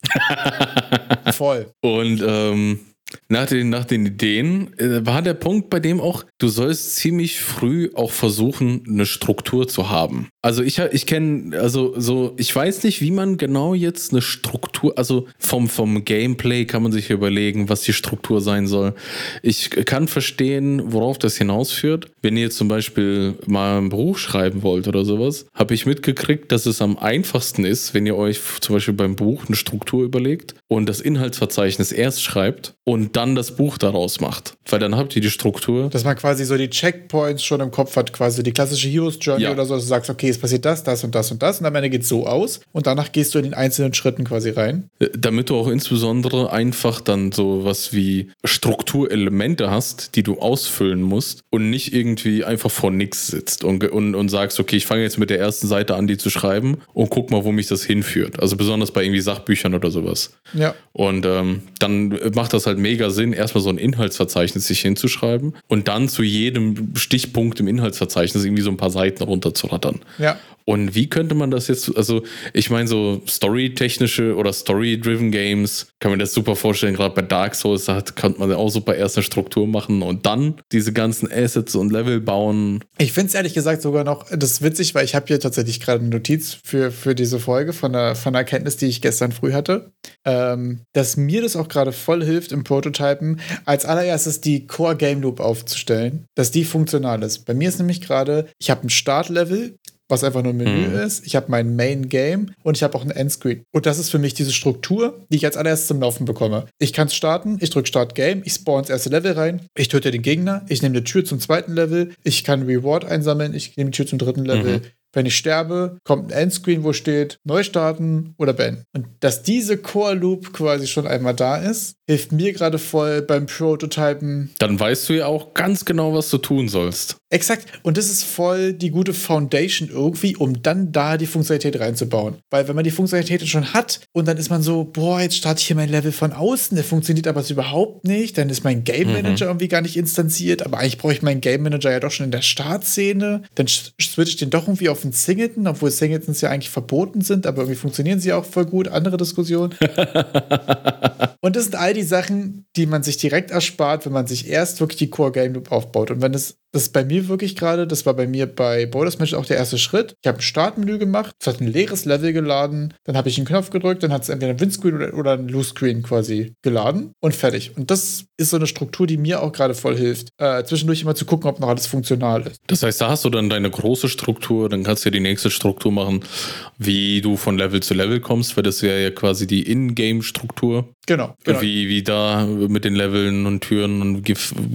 Voll. Und ähm, nach den, nach den Ideen äh, war der Punkt bei dem auch, du sollst ziemlich früh auch versuchen, eine Struktur zu haben. Also ich, ich kenne, also so, ich weiß nicht, wie man genau jetzt eine Struktur, also vom, vom Gameplay kann man sich überlegen, was die Struktur sein soll. Ich kann verstehen, worauf das hinausführt. Wenn ihr zum Beispiel mal ein Buch schreiben wollt oder sowas, habe ich mitgekriegt, dass es am einfachsten ist, wenn ihr euch zum Beispiel beim Buch eine Struktur überlegt und das Inhaltsverzeichnis erst schreibt und dann das Buch daraus macht. Weil dann habt ihr die Struktur. Dass man quasi so die Checkpoints schon im Kopf hat, quasi die klassische Heroes Journey ja. oder so, dass du sagst, okay, es passiert das, das und das und das und am Ende geht es so aus und danach gehst du in den einzelnen Schritten quasi rein. Äh, damit du auch insbesondere einfach dann so was wie Strukturelemente hast, die du ausfüllen musst und nicht irgendwie einfach vor nichts sitzt und, und, und sagst, okay, ich fange jetzt mit der ersten Seite an, die zu schreiben und guck mal, wo mich das hinführt. Also besonders bei irgendwie Sachbüchern oder sowas. Ja. Und ähm, dann macht das halt mega Sinn, erstmal so ein Inhaltsverzeichnis sich hinzuschreiben und dann zu jedem Stichpunkt im Inhaltsverzeichnis irgendwie so ein paar Seiten runterzurattern. Ja. Und wie könnte man das jetzt, also ich meine, so story-technische oder story-driven Games, kann man das super vorstellen, gerade bei Dark Souls, da kann man auch super erst eine Struktur machen und dann diese ganzen Assets und Level bauen. Ich finde es ehrlich gesagt sogar noch, das ist witzig, weil ich habe hier tatsächlich gerade eine Notiz für, für diese Folge von der, von der Erkenntnis, die ich gestern früh hatte, ähm, dass mir das auch gerade voll hilft im Prototypen, als allererstes die Core Game Loop aufzustellen, dass die funktional ist. Bei mir ist nämlich gerade, ich habe ein Startlevel, was einfach nur ein Menü mhm. ist. Ich habe mein Main Game und ich habe auch ein Endscreen. Und das ist für mich diese Struktur, die ich als allererstes zum Laufen bekomme. Ich kann es starten, ich drücke Start Game, ich spawn ins erste Level rein, ich töte den Gegner, ich nehme die Tür zum zweiten Level, ich kann Reward einsammeln, ich nehme die Tür zum dritten Level. Mhm. Wenn ich sterbe, kommt ein Endscreen, wo steht neu starten oder beenden. Und dass diese Core Loop quasi schon einmal da ist, hilft mir gerade voll beim Prototypen. Dann weißt du ja auch ganz genau, was du tun sollst. Exakt. Und das ist voll die gute Foundation irgendwie, um dann da die Funktionalität reinzubauen. Weil wenn man die Funktionalität schon hat und dann ist man so, boah, jetzt starte ich hier mein Level von außen, der funktioniert aber so überhaupt nicht, dann ist mein Game mhm. Manager mhm. irgendwie gar nicht instanziert, aber eigentlich brauche ich meinen Game Manager ja doch schon in der Startszene, dann switche ich den doch irgendwie auf den Singleton, obwohl Singletons ja eigentlich verboten sind, aber irgendwie funktionieren sie auch voll gut, andere Diskussion. und das sind all die Sachen, die man sich direkt erspart, wenn man sich erst wirklich die Core Game Loop aufbaut. Und wenn es das ist bei mir wirklich gerade, das war bei mir bei Borders Match auch der erste Schritt. Ich habe ein Startmenü gemacht, es hat ein leeres Level geladen, dann habe ich einen Knopf gedrückt, dann hat es entweder ein Windscreen oder, oder ein Loose Screen quasi geladen und fertig. Und das ist so eine Struktur, die mir auch gerade voll hilft, äh, zwischendurch immer zu gucken, ob noch alles funktional ist. Das heißt, da hast du dann deine große Struktur, dann kannst du ja die nächste Struktur machen, wie du von Level zu Level kommst, weil das wäre ja quasi die In-Game-Struktur. Genau, genau. Wie, wie da mit den Leveln und Türen und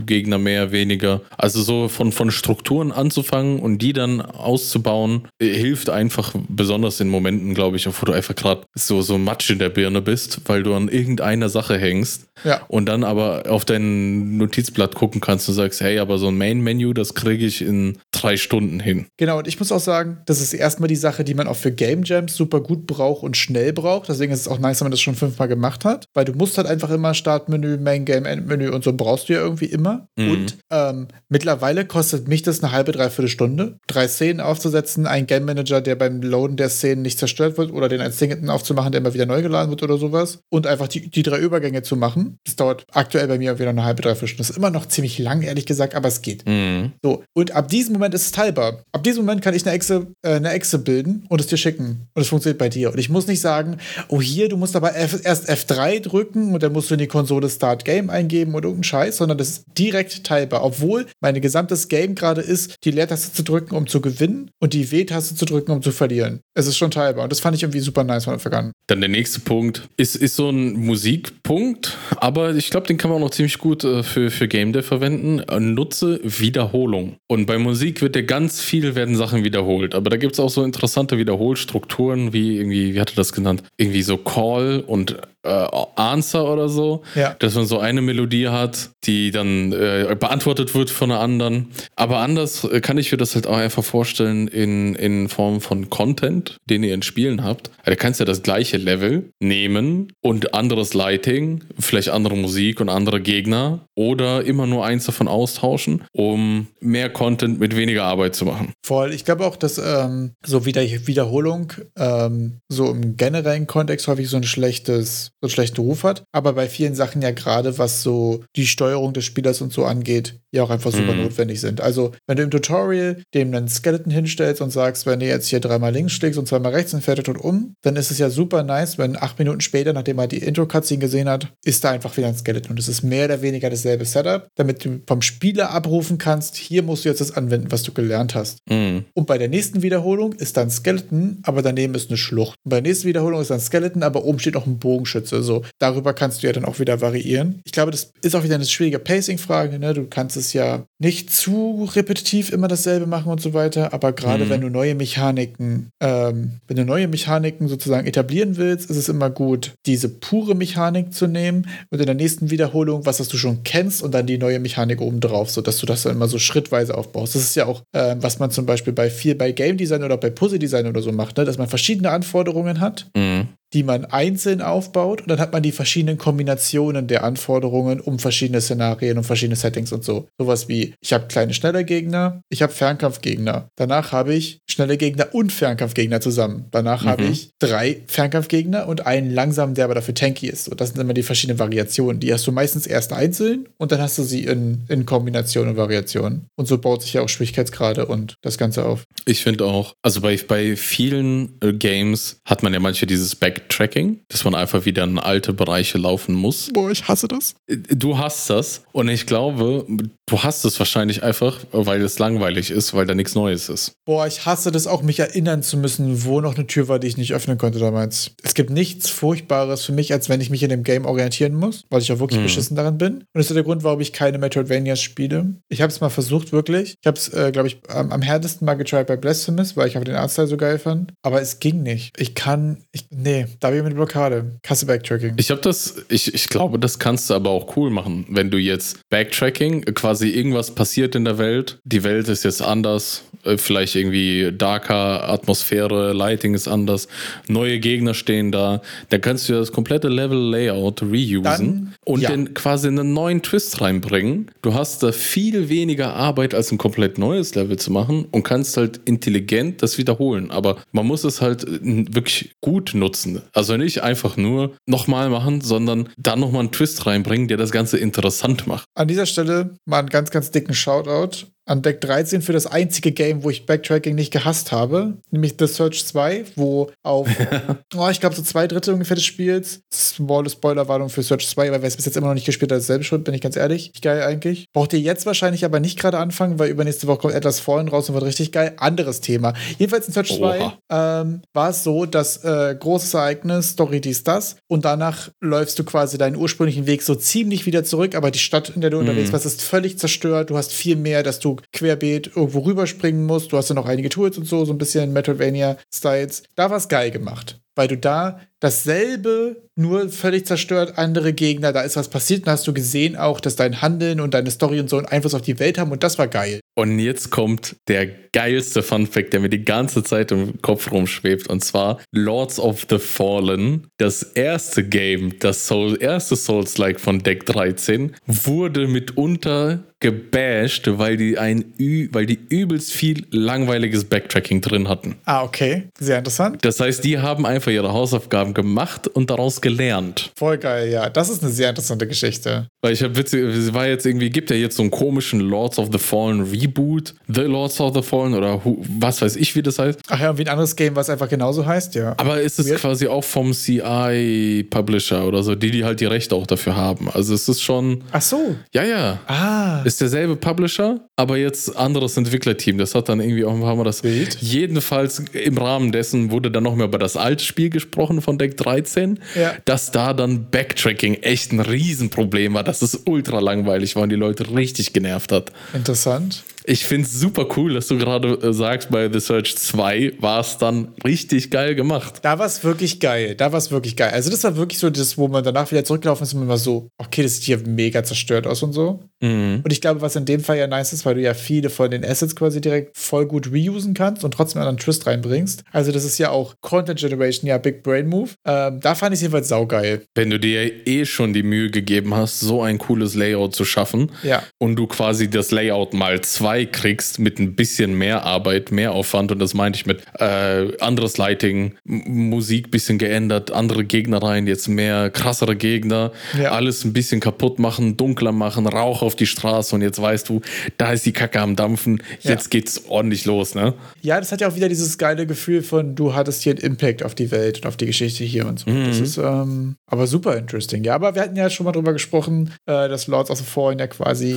Gegner mehr, weniger. Also so von, von Strukturen anzufangen und die dann auszubauen, äh, hilft einfach besonders in Momenten, glaube ich, wo du einfach gerade so, so Matsch in der Birne bist, weil du an irgendeiner Sache hängst ja. und dann aber auf dein Notizblatt gucken kannst und sagst, hey, aber so ein Main-Menü, das kriege ich in drei Stunden hin. Genau, und ich muss auch sagen, das ist erstmal die Sache, die man auch für Game Jams super gut braucht und schnell braucht. Deswegen ist es auch nice, wenn man das schon fünfmal gemacht hat, weil du musst halt einfach immer Startmenü, Main Game, Endmenü und so brauchst du ja irgendwie immer. Mhm. Und ähm, mittlerweile kostet mich das eine halbe, dreiviertel Stunde, drei Szenen aufzusetzen, einen Game Manager, der beim Loaden der Szenen nicht zerstört wird oder den als Singleton aufzumachen, der immer wieder neu geladen wird oder sowas und einfach die, die drei Übergänge zu machen. Das dauert aktuell bei mir wieder eine halbe, dreiviertel Stunde. Das ist immer noch ziemlich lang, ehrlich gesagt, aber es geht. Mhm. So, und ab diesem Moment ist es teilbar. Ab diesem Moment kann ich eine Exe, äh, eine Exe bilden und es dir schicken. Und es funktioniert bei dir. Und ich muss nicht sagen, oh hier, du musst aber F erst F3 drücken und dann musst du in die Konsole Start Game eingeben oder irgendeinen Scheiß, sondern das ist direkt teilbar. Obwohl mein gesamtes Game gerade ist, die Leertaste zu drücken, um zu gewinnen und die W-Taste zu drücken, um zu verlieren. Es ist schon teilbar. Und das fand ich irgendwie super nice von Anfang an. Dann der nächste Punkt ist, ist so ein Musikpunkt, aber ich glaube, den kann man auch noch ziemlich gut äh, für, für Game Dev verwenden. Nutze Wiederholung. Und bei Musik wird ja ganz viel werden Sachen wiederholt. Aber da gibt es auch so interessante Wiederholstrukturen, wie irgendwie, wie hatte das genannt? Irgendwie so Call und äh, Answer oder so, ja. dass man so eine Melodie hat, die dann äh, beantwortet wird von einer anderen. Aber anders äh, kann ich mir das halt auch einfach vorstellen in, in Form von Content, den ihr in Spielen habt. Also, du kannst ja das gleiche Level nehmen und anderes Lighting, vielleicht andere Musik und andere Gegner oder immer nur eins davon austauschen, um mehr Content mit weniger Arbeit zu machen. Voll. Ich glaube auch, dass ähm, so wieder Wiederholung ähm, so im generellen Kontext häufig so ein schlechtes so einen schlechten Ruf hat, aber bei vielen Sachen ja gerade, was so die Steuerung des Spielers und so angeht, ja auch einfach super mhm. notwendig sind. Also, wenn du im Tutorial dem einen Skeleton hinstellst und sagst, wenn du jetzt hier dreimal links schlägst und zweimal rechts und fertig und um, dann ist es ja super nice, wenn acht Minuten später, nachdem er die Intro-Cutscene gesehen hat, ist da einfach wieder ein Skeleton und es ist mehr oder weniger dasselbe Setup, damit du vom Spieler abrufen kannst, hier musst du jetzt das anwenden, was du gelernt hast. Mhm. Und bei der nächsten Wiederholung ist dann Skeleton, aber daneben ist eine Schlucht. Und bei der nächsten Wiederholung ist dann Skeleton, aber oben steht noch ein Bogenschütze. Punkte. So, darüber kannst du ja dann auch wieder variieren. Ich glaube, das ist auch wieder eine schwierige Pacing-Frage. Ne? Du kannst es ja nicht zu repetitiv immer dasselbe machen und so weiter. Aber gerade mhm. wenn du neue Mechaniken, ähm, wenn du neue Mechaniken sozusagen etablieren willst, ist es immer gut, diese pure Mechanik zu nehmen und in der nächsten Wiederholung was, das du schon kennst und dann die neue Mechanik obendrauf, sodass du das dann immer so schrittweise aufbaust. Das ist ja auch, äh, was man zum Beispiel bei viel bei Game Design oder bei Puzzle Design oder so macht, ne? dass man verschiedene Anforderungen hat. Mhm die man einzeln aufbaut und dann hat man die verschiedenen Kombinationen der Anforderungen um verschiedene Szenarien und verschiedene Settings und so. Sowas wie, ich habe kleine, schnelle Gegner, ich habe Fernkampfgegner. Danach habe ich schnelle Gegner und Fernkampfgegner zusammen. Danach mhm. habe ich drei Fernkampfgegner und einen langsamen, der aber dafür tanky ist. Und das sind immer die verschiedenen Variationen. Die hast du meistens erst einzeln und dann hast du sie in, in Kombination und Variationen. Und so baut sich ja auch Schwierigkeitsgrade und das Ganze auf. Ich finde auch, also bei, bei vielen äh, Games hat man ja manchmal dieses Back Backtracking, dass man einfach wieder in alte Bereiche laufen muss. Boah, ich hasse das. Du hast das und ich glaube, du hast es wahrscheinlich einfach, weil es langweilig ist, weil da nichts Neues ist. Boah, ich hasse das auch, mich erinnern zu müssen, wo noch eine Tür war, die ich nicht öffnen konnte damals. Es gibt nichts Furchtbares für mich, als wenn ich mich in dem Game orientieren muss, weil ich auch wirklich mhm. beschissen daran bin. Und das ist der Grund, warum ich keine Metroidvanias spiele. Ich habe es mal versucht, wirklich. Ich habe es, äh, glaube ich, am, am härtesten mal getried bei Blasphemous, weil ich einfach den Artstyle so geil fand. Aber es ging nicht. Ich kann, ich, nee, da habe ich mit Blockade. Kasse Backtracking. Ich habe das, ich, ich glaube, das kannst du aber auch cool machen, wenn du jetzt Backtracking, quasi irgendwas passiert in der Welt, die Welt ist jetzt anders, äh, vielleicht irgendwie darker Atmosphäre, Lighting ist anders, neue Gegner stehen da, dann kannst du das komplette Level-Layout reusen dann, und ja. dann quasi einen neuen Twist reinbringen. Du hast da viel weniger Arbeit, als ein komplett neues Level zu machen und kannst halt intelligent das wiederholen. Aber man muss es halt äh, wirklich gut nutzen. Also nicht einfach nur nochmal machen, sondern dann nochmal einen Twist reinbringen, der das Ganze interessant macht. An dieser Stelle mal einen ganz, ganz dicken Shoutout an Deck 13 für das einzige Game, wo ich Backtracking nicht gehasst habe, nämlich The Search 2, wo auf, oh, ich glaube, so zwei Drittel ungefähr des Spiels, small Spoilerwarnung für Search 2, weil wer es bis jetzt immer noch nicht gespielt hat, ist selbe schuld, bin ich ganz ehrlich. Geil eigentlich. Braucht ihr jetzt wahrscheinlich aber nicht gerade anfangen, weil übernächste Woche kommt etwas Fallen raus und wird richtig geil. Anderes Thema. Jedenfalls in Search 2 ähm, war es so, dass äh, großes Ereignis, Story dies, das und danach läufst du quasi deinen ursprünglichen Weg so ziemlich wieder zurück, aber die Stadt, in der du mhm. unterwegs warst, ist völlig zerstört. Du hast viel mehr, dass du querbeet irgendwo rüberspringen musst. Du hast ja noch einige Tools und so, so ein bisschen Metroidvania-Styles. Da war es geil gemacht, weil du da dasselbe, nur völlig zerstört, andere Gegner, da ist was passiert und hast du gesehen auch, dass dein Handeln und deine Story und so einen Einfluss auf die Welt haben und das war geil. Und jetzt kommt der geilste Funfact, der mir die ganze Zeit im Kopf rumschwebt und zwar Lords of the Fallen, das erste Game, das Soul, erste Souls-like von Deck 13, wurde mitunter gebasht, weil die ein Ü weil die übelst viel langweiliges Backtracking drin hatten. Ah, okay. Sehr interessant. Das heißt, die haben einfach ihre Hausaufgaben gemacht und daraus gelernt. Voll geil, ja. Das ist eine sehr interessante Geschichte. Weil ich habe witzig, es war jetzt irgendwie, gibt ja jetzt so einen komischen Lords of the Fallen Reboot, The Lords of the Fallen oder who, was weiß ich, wie das heißt. Ach ja, wie ein anderes Game, was einfach genauso heißt, ja. Aber ist es Weird. quasi auch vom CI Publisher oder so, die, die halt die Rechte auch dafür haben. Also es ist schon. Ach so. Ja, ja. Ah. Ist derselbe Publisher, aber jetzt anderes Entwicklerteam. Das hat dann irgendwie auch, haben wir das. Bild. Jedenfalls im Rahmen dessen wurde dann noch mehr über das alte Spiel gesprochen von Deck 13, ja. dass da dann Backtracking echt ein Riesenproblem war, dass es ultra langweilig war und die Leute richtig genervt hat. Interessant. Ich finde es super cool, dass du gerade äh, sagst, bei The Search 2 war es dann richtig geil gemacht. Da war es wirklich geil. Da war es wirklich geil. Also, das war wirklich so das, wo man danach wieder zurückgelaufen ist und man war so, okay, das sieht hier mega zerstört aus und so. Mhm. Und ich glaube, was in dem Fall ja nice ist, weil du ja viele von den Assets quasi direkt voll gut reusen kannst und trotzdem einen Twist reinbringst. Also, das ist ja auch Content Generation, ja, Big Brain Move. Ähm, da fand ich es jedenfalls saugeil. Wenn du dir eh schon die Mühe gegeben hast, so ein cooles Layout zu schaffen ja. und du quasi das Layout mal zwei 2 kriegst mit ein bisschen mehr Arbeit, mehr Aufwand und das meinte ich mit äh, anderes Lighting, Musik bisschen geändert, andere Gegner rein, jetzt mehr krassere Gegner, ja. alles ein bisschen kaputt machen, dunkler machen, Rauch auf die Straße und jetzt weißt du, da ist die Kacke am Dampfen, jetzt ja. geht's ordentlich los, ne? Ja, das hat ja auch wieder dieses geile Gefühl von, du hattest hier einen Impact auf die Welt und auf die Geschichte hier und so. Mhm. Das ist ähm, aber super interesting. Ja, aber wir hatten ja schon mal drüber gesprochen, äh, dass Lords of the Fallen ja quasi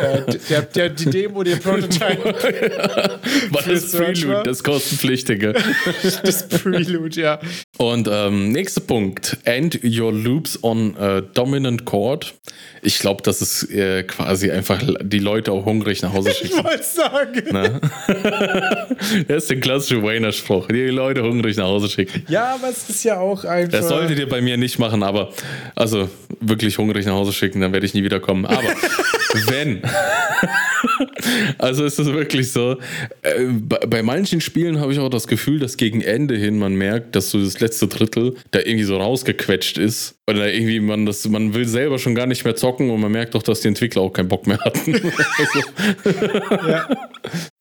äh, der, der, die Demo, die Prototype. Was ist Prelude, das kostenpflichtige. das Prelude, ja. Und ähm, nächster Punkt. End your loops on a dominant chord. Ich glaube, das ist äh, quasi einfach die Leute auch hungrig nach Hause schicken. Ich wollte sagen. Ne? das ist der klassische Wayner-Spruch. Die Leute hungrig nach Hause schicken. Ja, aber es ist ja auch einfach. Das solltet ihr bei mir nicht machen, aber also wirklich hungrig nach Hause schicken, dann werde ich nie wiederkommen. Aber wenn. also ist es wirklich so. Äh, bei, bei manchen Spielen habe ich auch das Gefühl, dass gegen Ende hin man merkt, dass so das letzte Drittel da irgendwie so rausgequetscht ist. Oder irgendwie man das, man will selber schon gar nicht mehr zocken und man merkt doch, dass die Entwickler auch keinen Bock mehr hatten. also. ja.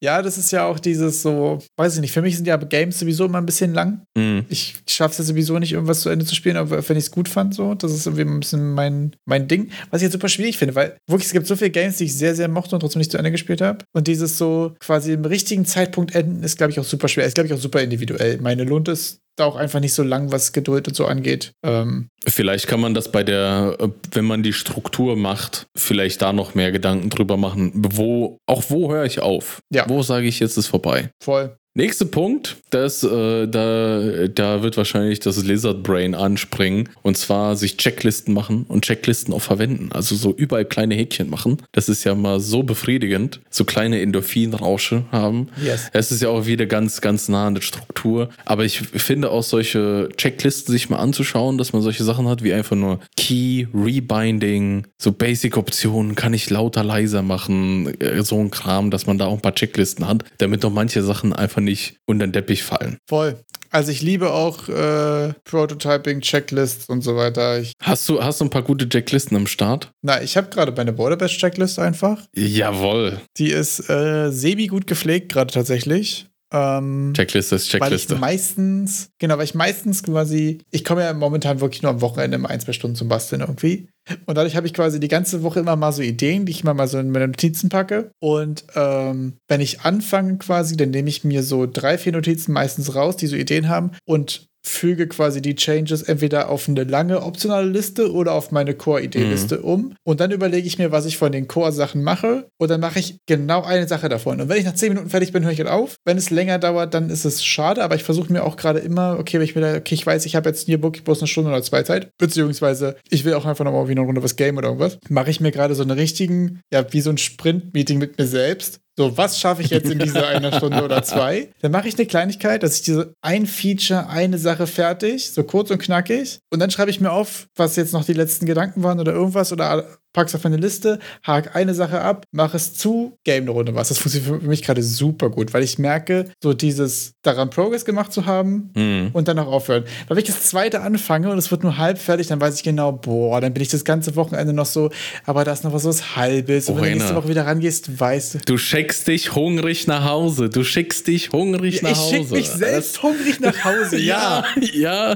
ja, das ist ja auch dieses so, weiß ich nicht, für mich sind ja Games sowieso immer ein bisschen lang. Mm. Ich schaffe es ja sowieso nicht, irgendwas zu Ende zu spielen, aber wenn ich es gut fand, so, das ist irgendwie ein bisschen mein, mein Ding, was ich jetzt super schwierig finde, weil wirklich, es gibt so viele Games, die ich sehr, sehr mochte und trotzdem nicht zu Ende gespielt habe. Und dieses so quasi im richtigen Zeitpunkt enden, ist, glaube ich, auch super schwer. Ist, glaube ich, auch super individuell. Meine lohnt es da auch einfach nicht so lang, was Geduld und so angeht. Ähm, Vielleicht kann man das bei der, wenn man die Struktur macht, vielleicht da noch mehr Gedanken drüber machen. Wo, auch wo höre ich auf? Ja. Wo sage ich, jetzt ist vorbei? voll. Nächster Punkt, das, äh, da, da wird wahrscheinlich das Lizard Brain anspringen und zwar sich Checklisten machen und Checklisten auch verwenden. Also so überall kleine Häkchen machen. Das ist ja mal so befriedigend, so kleine Endorphinrausche haben. Yes. Es ist ja auch wieder ganz, ganz nah an der Struktur. Aber ich finde auch solche Checklisten sich mal anzuschauen, dass man solche Sachen hat wie einfach nur Key, Rebinding, so Basic-Optionen, kann ich lauter, leiser machen, äh, so ein Kram, dass man da auch ein paar Checklisten hat, damit noch manche Sachen einfach nicht unter den Teppich fallen. Voll. Also ich liebe auch äh, Prototyping, Checklists und so weiter. Ich, Hast du, hast du ein paar gute Checklisten am Start? na, ich habe gerade meine Borderbest Checklist einfach. Jawohl. Die ist äh, semi gut gepflegt gerade tatsächlich. Ähm, Checkliste ist Weil ich Checkliste. meistens, genau, weil ich meistens quasi, ich komme ja momentan wirklich nur am Wochenende immer ein, zwei Stunden zum Basteln irgendwie. Und dadurch habe ich quasi die ganze Woche immer mal so Ideen, die ich immer mal so in meine Notizen packe. Und ähm, wenn ich anfange quasi, dann nehme ich mir so drei, vier Notizen meistens raus, die so Ideen haben und füge quasi die Changes entweder auf eine lange optionale Liste oder auf meine Core-Idee-Liste um. Und dann überlege ich mir, was ich von den Core-Sachen mache. Und dann mache ich genau eine Sache davon. Und wenn ich nach zehn Minuten fertig bin, höre ich halt auf. Wenn es länger dauert, dann ist es schade. Aber ich versuche mir auch gerade immer, okay, wenn ich mir da, okay, ich weiß, ich habe jetzt hier wirklich bloß eine Stunde oder zwei Zeit. Beziehungsweise ich will auch einfach nochmal wie eine Runde was Game oder irgendwas. Mache ich mir gerade so einen richtigen, ja, wie so ein Sprint-Meeting mit mir selbst. So, was schaffe ich jetzt in dieser einer Stunde oder zwei? Dann mache ich eine Kleinigkeit, dass ich diese ein Feature, eine Sache fertig, so kurz und knackig. Und dann schreibe ich mir auf, was jetzt noch die letzten Gedanken waren oder irgendwas oder pack's auf meine Liste, hake eine Sache ab, mache es zu, game eine Runde was. Das funktioniert für mich gerade super gut, weil ich merke, so dieses daran Progress gemacht zu haben Hm. und dann auch aufhören. Weil wenn ich das zweite anfange und es wird nur halb fertig, dann weiß ich genau, boah, dann bin ich das ganze Wochenende noch so, aber da ist noch was so was Halbes. Und wenn du nächste Woche wieder rangehst, weißt du. Du schickst dich hungrig nach Hause. Du schickst dich hungrig nach ich Hause. schicke mich selbst hungrig nach Hause, ja. ja.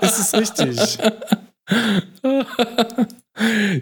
Das ist richtig.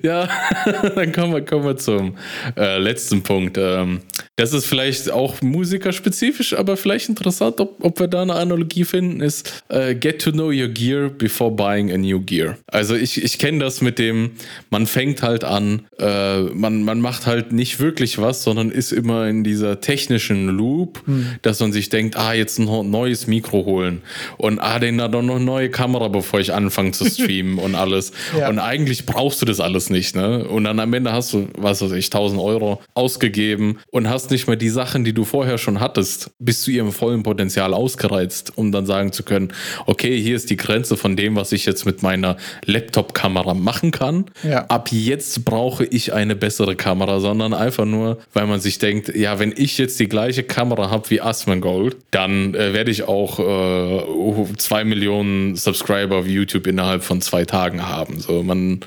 Ja, dann kommen wir, kommen wir zum äh, letzten Punkt. Ähm, das ist vielleicht auch musikerspezifisch, aber vielleicht interessant, ob, ob wir da eine Analogie finden, ist äh, Get to know your gear before buying a new gear. Also ich, ich kenne das mit dem, man fängt halt an, äh, man, man macht halt nicht wirklich was, sondern ist immer in dieser technischen Loop, dass man sich denkt, ah, jetzt ein neues Mikro holen und ah, den da doch noch eine neue Kamera, bevor ich anfange zu streamen und alles. Ja. Und eigentlich brauchst du das alles nicht, ne? Und dann am Ende hast du, was weiß ich, 1000 Euro ausgegeben und hast nicht mal die Sachen, die du vorher schon hattest, bis zu ihrem vollen Potenzial ausgereizt, um dann sagen zu können, okay, hier ist die Grenze von dem, was ich jetzt mit meiner Laptop-Kamera machen kann. Ja. Ab jetzt brauche ich eine bessere Kamera, sondern einfach nur, weil man sich denkt, ja, wenn ich jetzt die gleiche Kamera habe wie Asmongold, dann äh, werde ich auch äh, zwei Millionen Subscriber auf YouTube innerhalb von zwei Tagen haben. So, man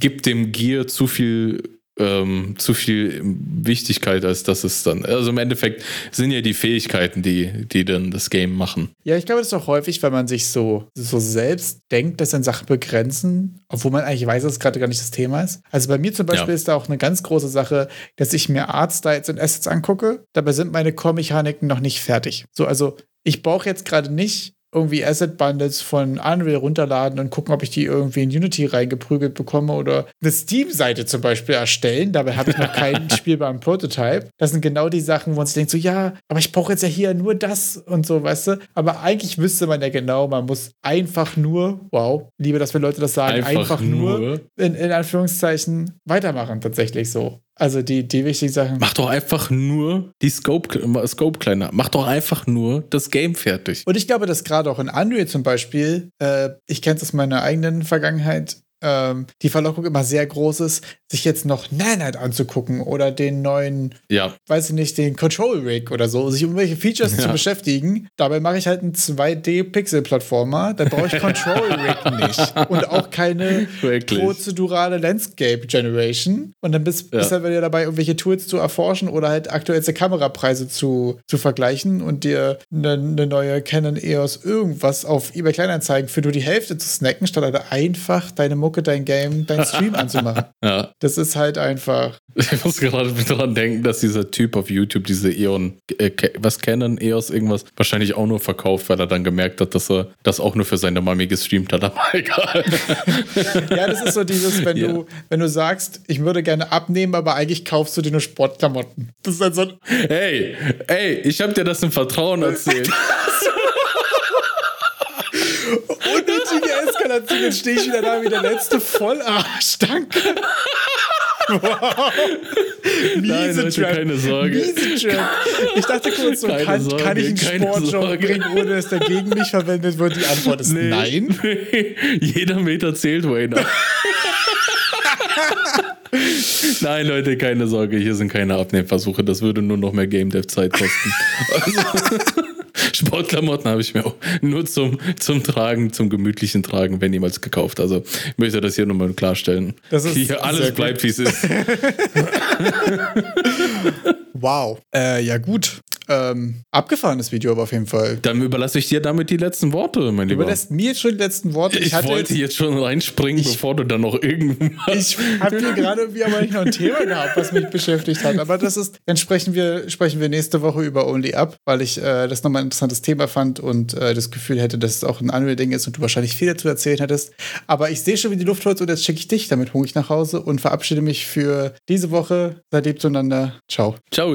gibt dem Gear zu viel ähm, zu viel Wichtigkeit, als dass es dann. Also im Endeffekt sind ja die Fähigkeiten, die, die dann das Game machen. Ja, ich glaube, das ist auch häufig, weil man sich so, so selbst denkt, dass dann Sachen begrenzen, obwohl man eigentlich weiß, dass es gerade gar nicht das Thema ist. Also bei mir zum Beispiel Ja. ist da auch eine ganz große Sache, dass ich mir Artstyles und Assets angucke. Dabei sind meine Core-Mechaniken noch nicht fertig. So, also ich brauche jetzt gerade nicht irgendwie Asset Bundles von Unreal runterladen und gucken, ob ich die irgendwie in Unity reingeprügelt bekomme oder eine Steam-Seite zum Beispiel erstellen. Dabei habe ich noch keinen spielbaren Prototype. Das sind genau die Sachen, wo man sich denkt, so ja, aber ich brauche jetzt ja hier nur das und so, weißt du. Aber eigentlich wüsste man ja genau, man muss einfach nur, wow, liebe, dass wir Leute das sagen, einfach, einfach nur, nur in, in Anführungszeichen weitermachen, tatsächlich so. Also die, die wichtigen Sachen. Mach doch einfach nur die Scope, Scope kleiner. Mach doch einfach nur das Game fertig. Und ich glaube, dass gerade auch in Unreal zum Beispiel, äh, ich kenne es aus meiner eigenen Vergangenheit, ähm, die Verlockung immer sehr groß ist, sich jetzt noch Nanite anzugucken oder den neuen, ja. weiß ich nicht, den Control Rig oder so, sich um welche Features ja. zu beschäftigen. Dabei mache ich halt einen 2D-Pixel-Plattformer, da brauche ich Control Rig nicht. Und auch keine Wirklich? prozedurale Landscape Generation. Und dann bist, ja. bist halt wieder dabei, irgendwelche Tools zu erforschen oder halt aktuellste Kamerapreise zu, zu vergleichen und dir eine, eine neue Canon EOS irgendwas auf eBay Kleinanzeigen für nur die Hälfte zu snacken, statt halt einfach deine Mucke Mucke dein Game, dein Stream anzumachen. Ja. Das ist halt einfach. Ich muss gerade daran denken, dass dieser Typ auf YouTube diese Eon, äh, was Canon, EOS, irgendwas, wahrscheinlich auch nur verkauft, weil er dann gemerkt hat, dass er das auch nur für seine Mami gestreamt hat. Aber egal. ja, das ist so dieses, wenn ja. du, wenn du sagst, ich würde gerne abnehmen, aber eigentlich kaufst du dir nur Sportklamotten. Das ist halt so ein. Hey, ey, ich habe dir das im Vertrauen erzählt. Unnötige Eskalation, jetzt stehe ich wieder da wie der letzte Vollarsch. Danke. Wow. Nein, Leute, Trap. keine Sorge. Miese Trap. Ich dachte kurz so, kann, Sorge, kann, ich einen Sportjob bringen, ohne dass der gegen mich verwendet wird? Die Antwort ist nee, nein. Nee. Jeder Meter zählt, Wayne. Nein, Leute, keine Sorge, hier sind keine Abnehmversuche. Das würde nur noch mehr Game Dev Zeit kosten. Also, Sportklamotten habe ich mir auch nur zum, zum Tragen, zum gemütlichen Tragen, wenn jemals gekauft. Also ich möchte das hier nochmal klarstellen. Das ist hier alles bleibt, wie es ist. wow. Äh, ja, gut. Ähm, abgefahrenes Video aber auf jeden Fall. Dann überlasse ich dir damit die letzten Worte, mein Lieber. Du überlässt mir jetzt schon die letzten Worte. Ich, ich wollte jetzt, jetzt, schon reinspringen, ich, bevor du dann noch irgendwas. Ich habe hier gerade irgendwie aber nicht noch ein Thema gehabt, was mich beschäftigt hat. Aber das ist, dann sprechen wir, sprechen wir nächste Woche über Only Up, weil ich äh, das nochmal ein interessantes Thema fand und äh, das Gefühl hätte, dass es auch ein Unreal-Ding ist und du wahrscheinlich viel dazu erzählen hättest. Aber ich sehe schon, wie die Luft holst und jetzt schicke ich dich damit hungrig nach Hause und verabschiede mich für diese Woche. Seid lieb zueinander. Ciao. Ciao.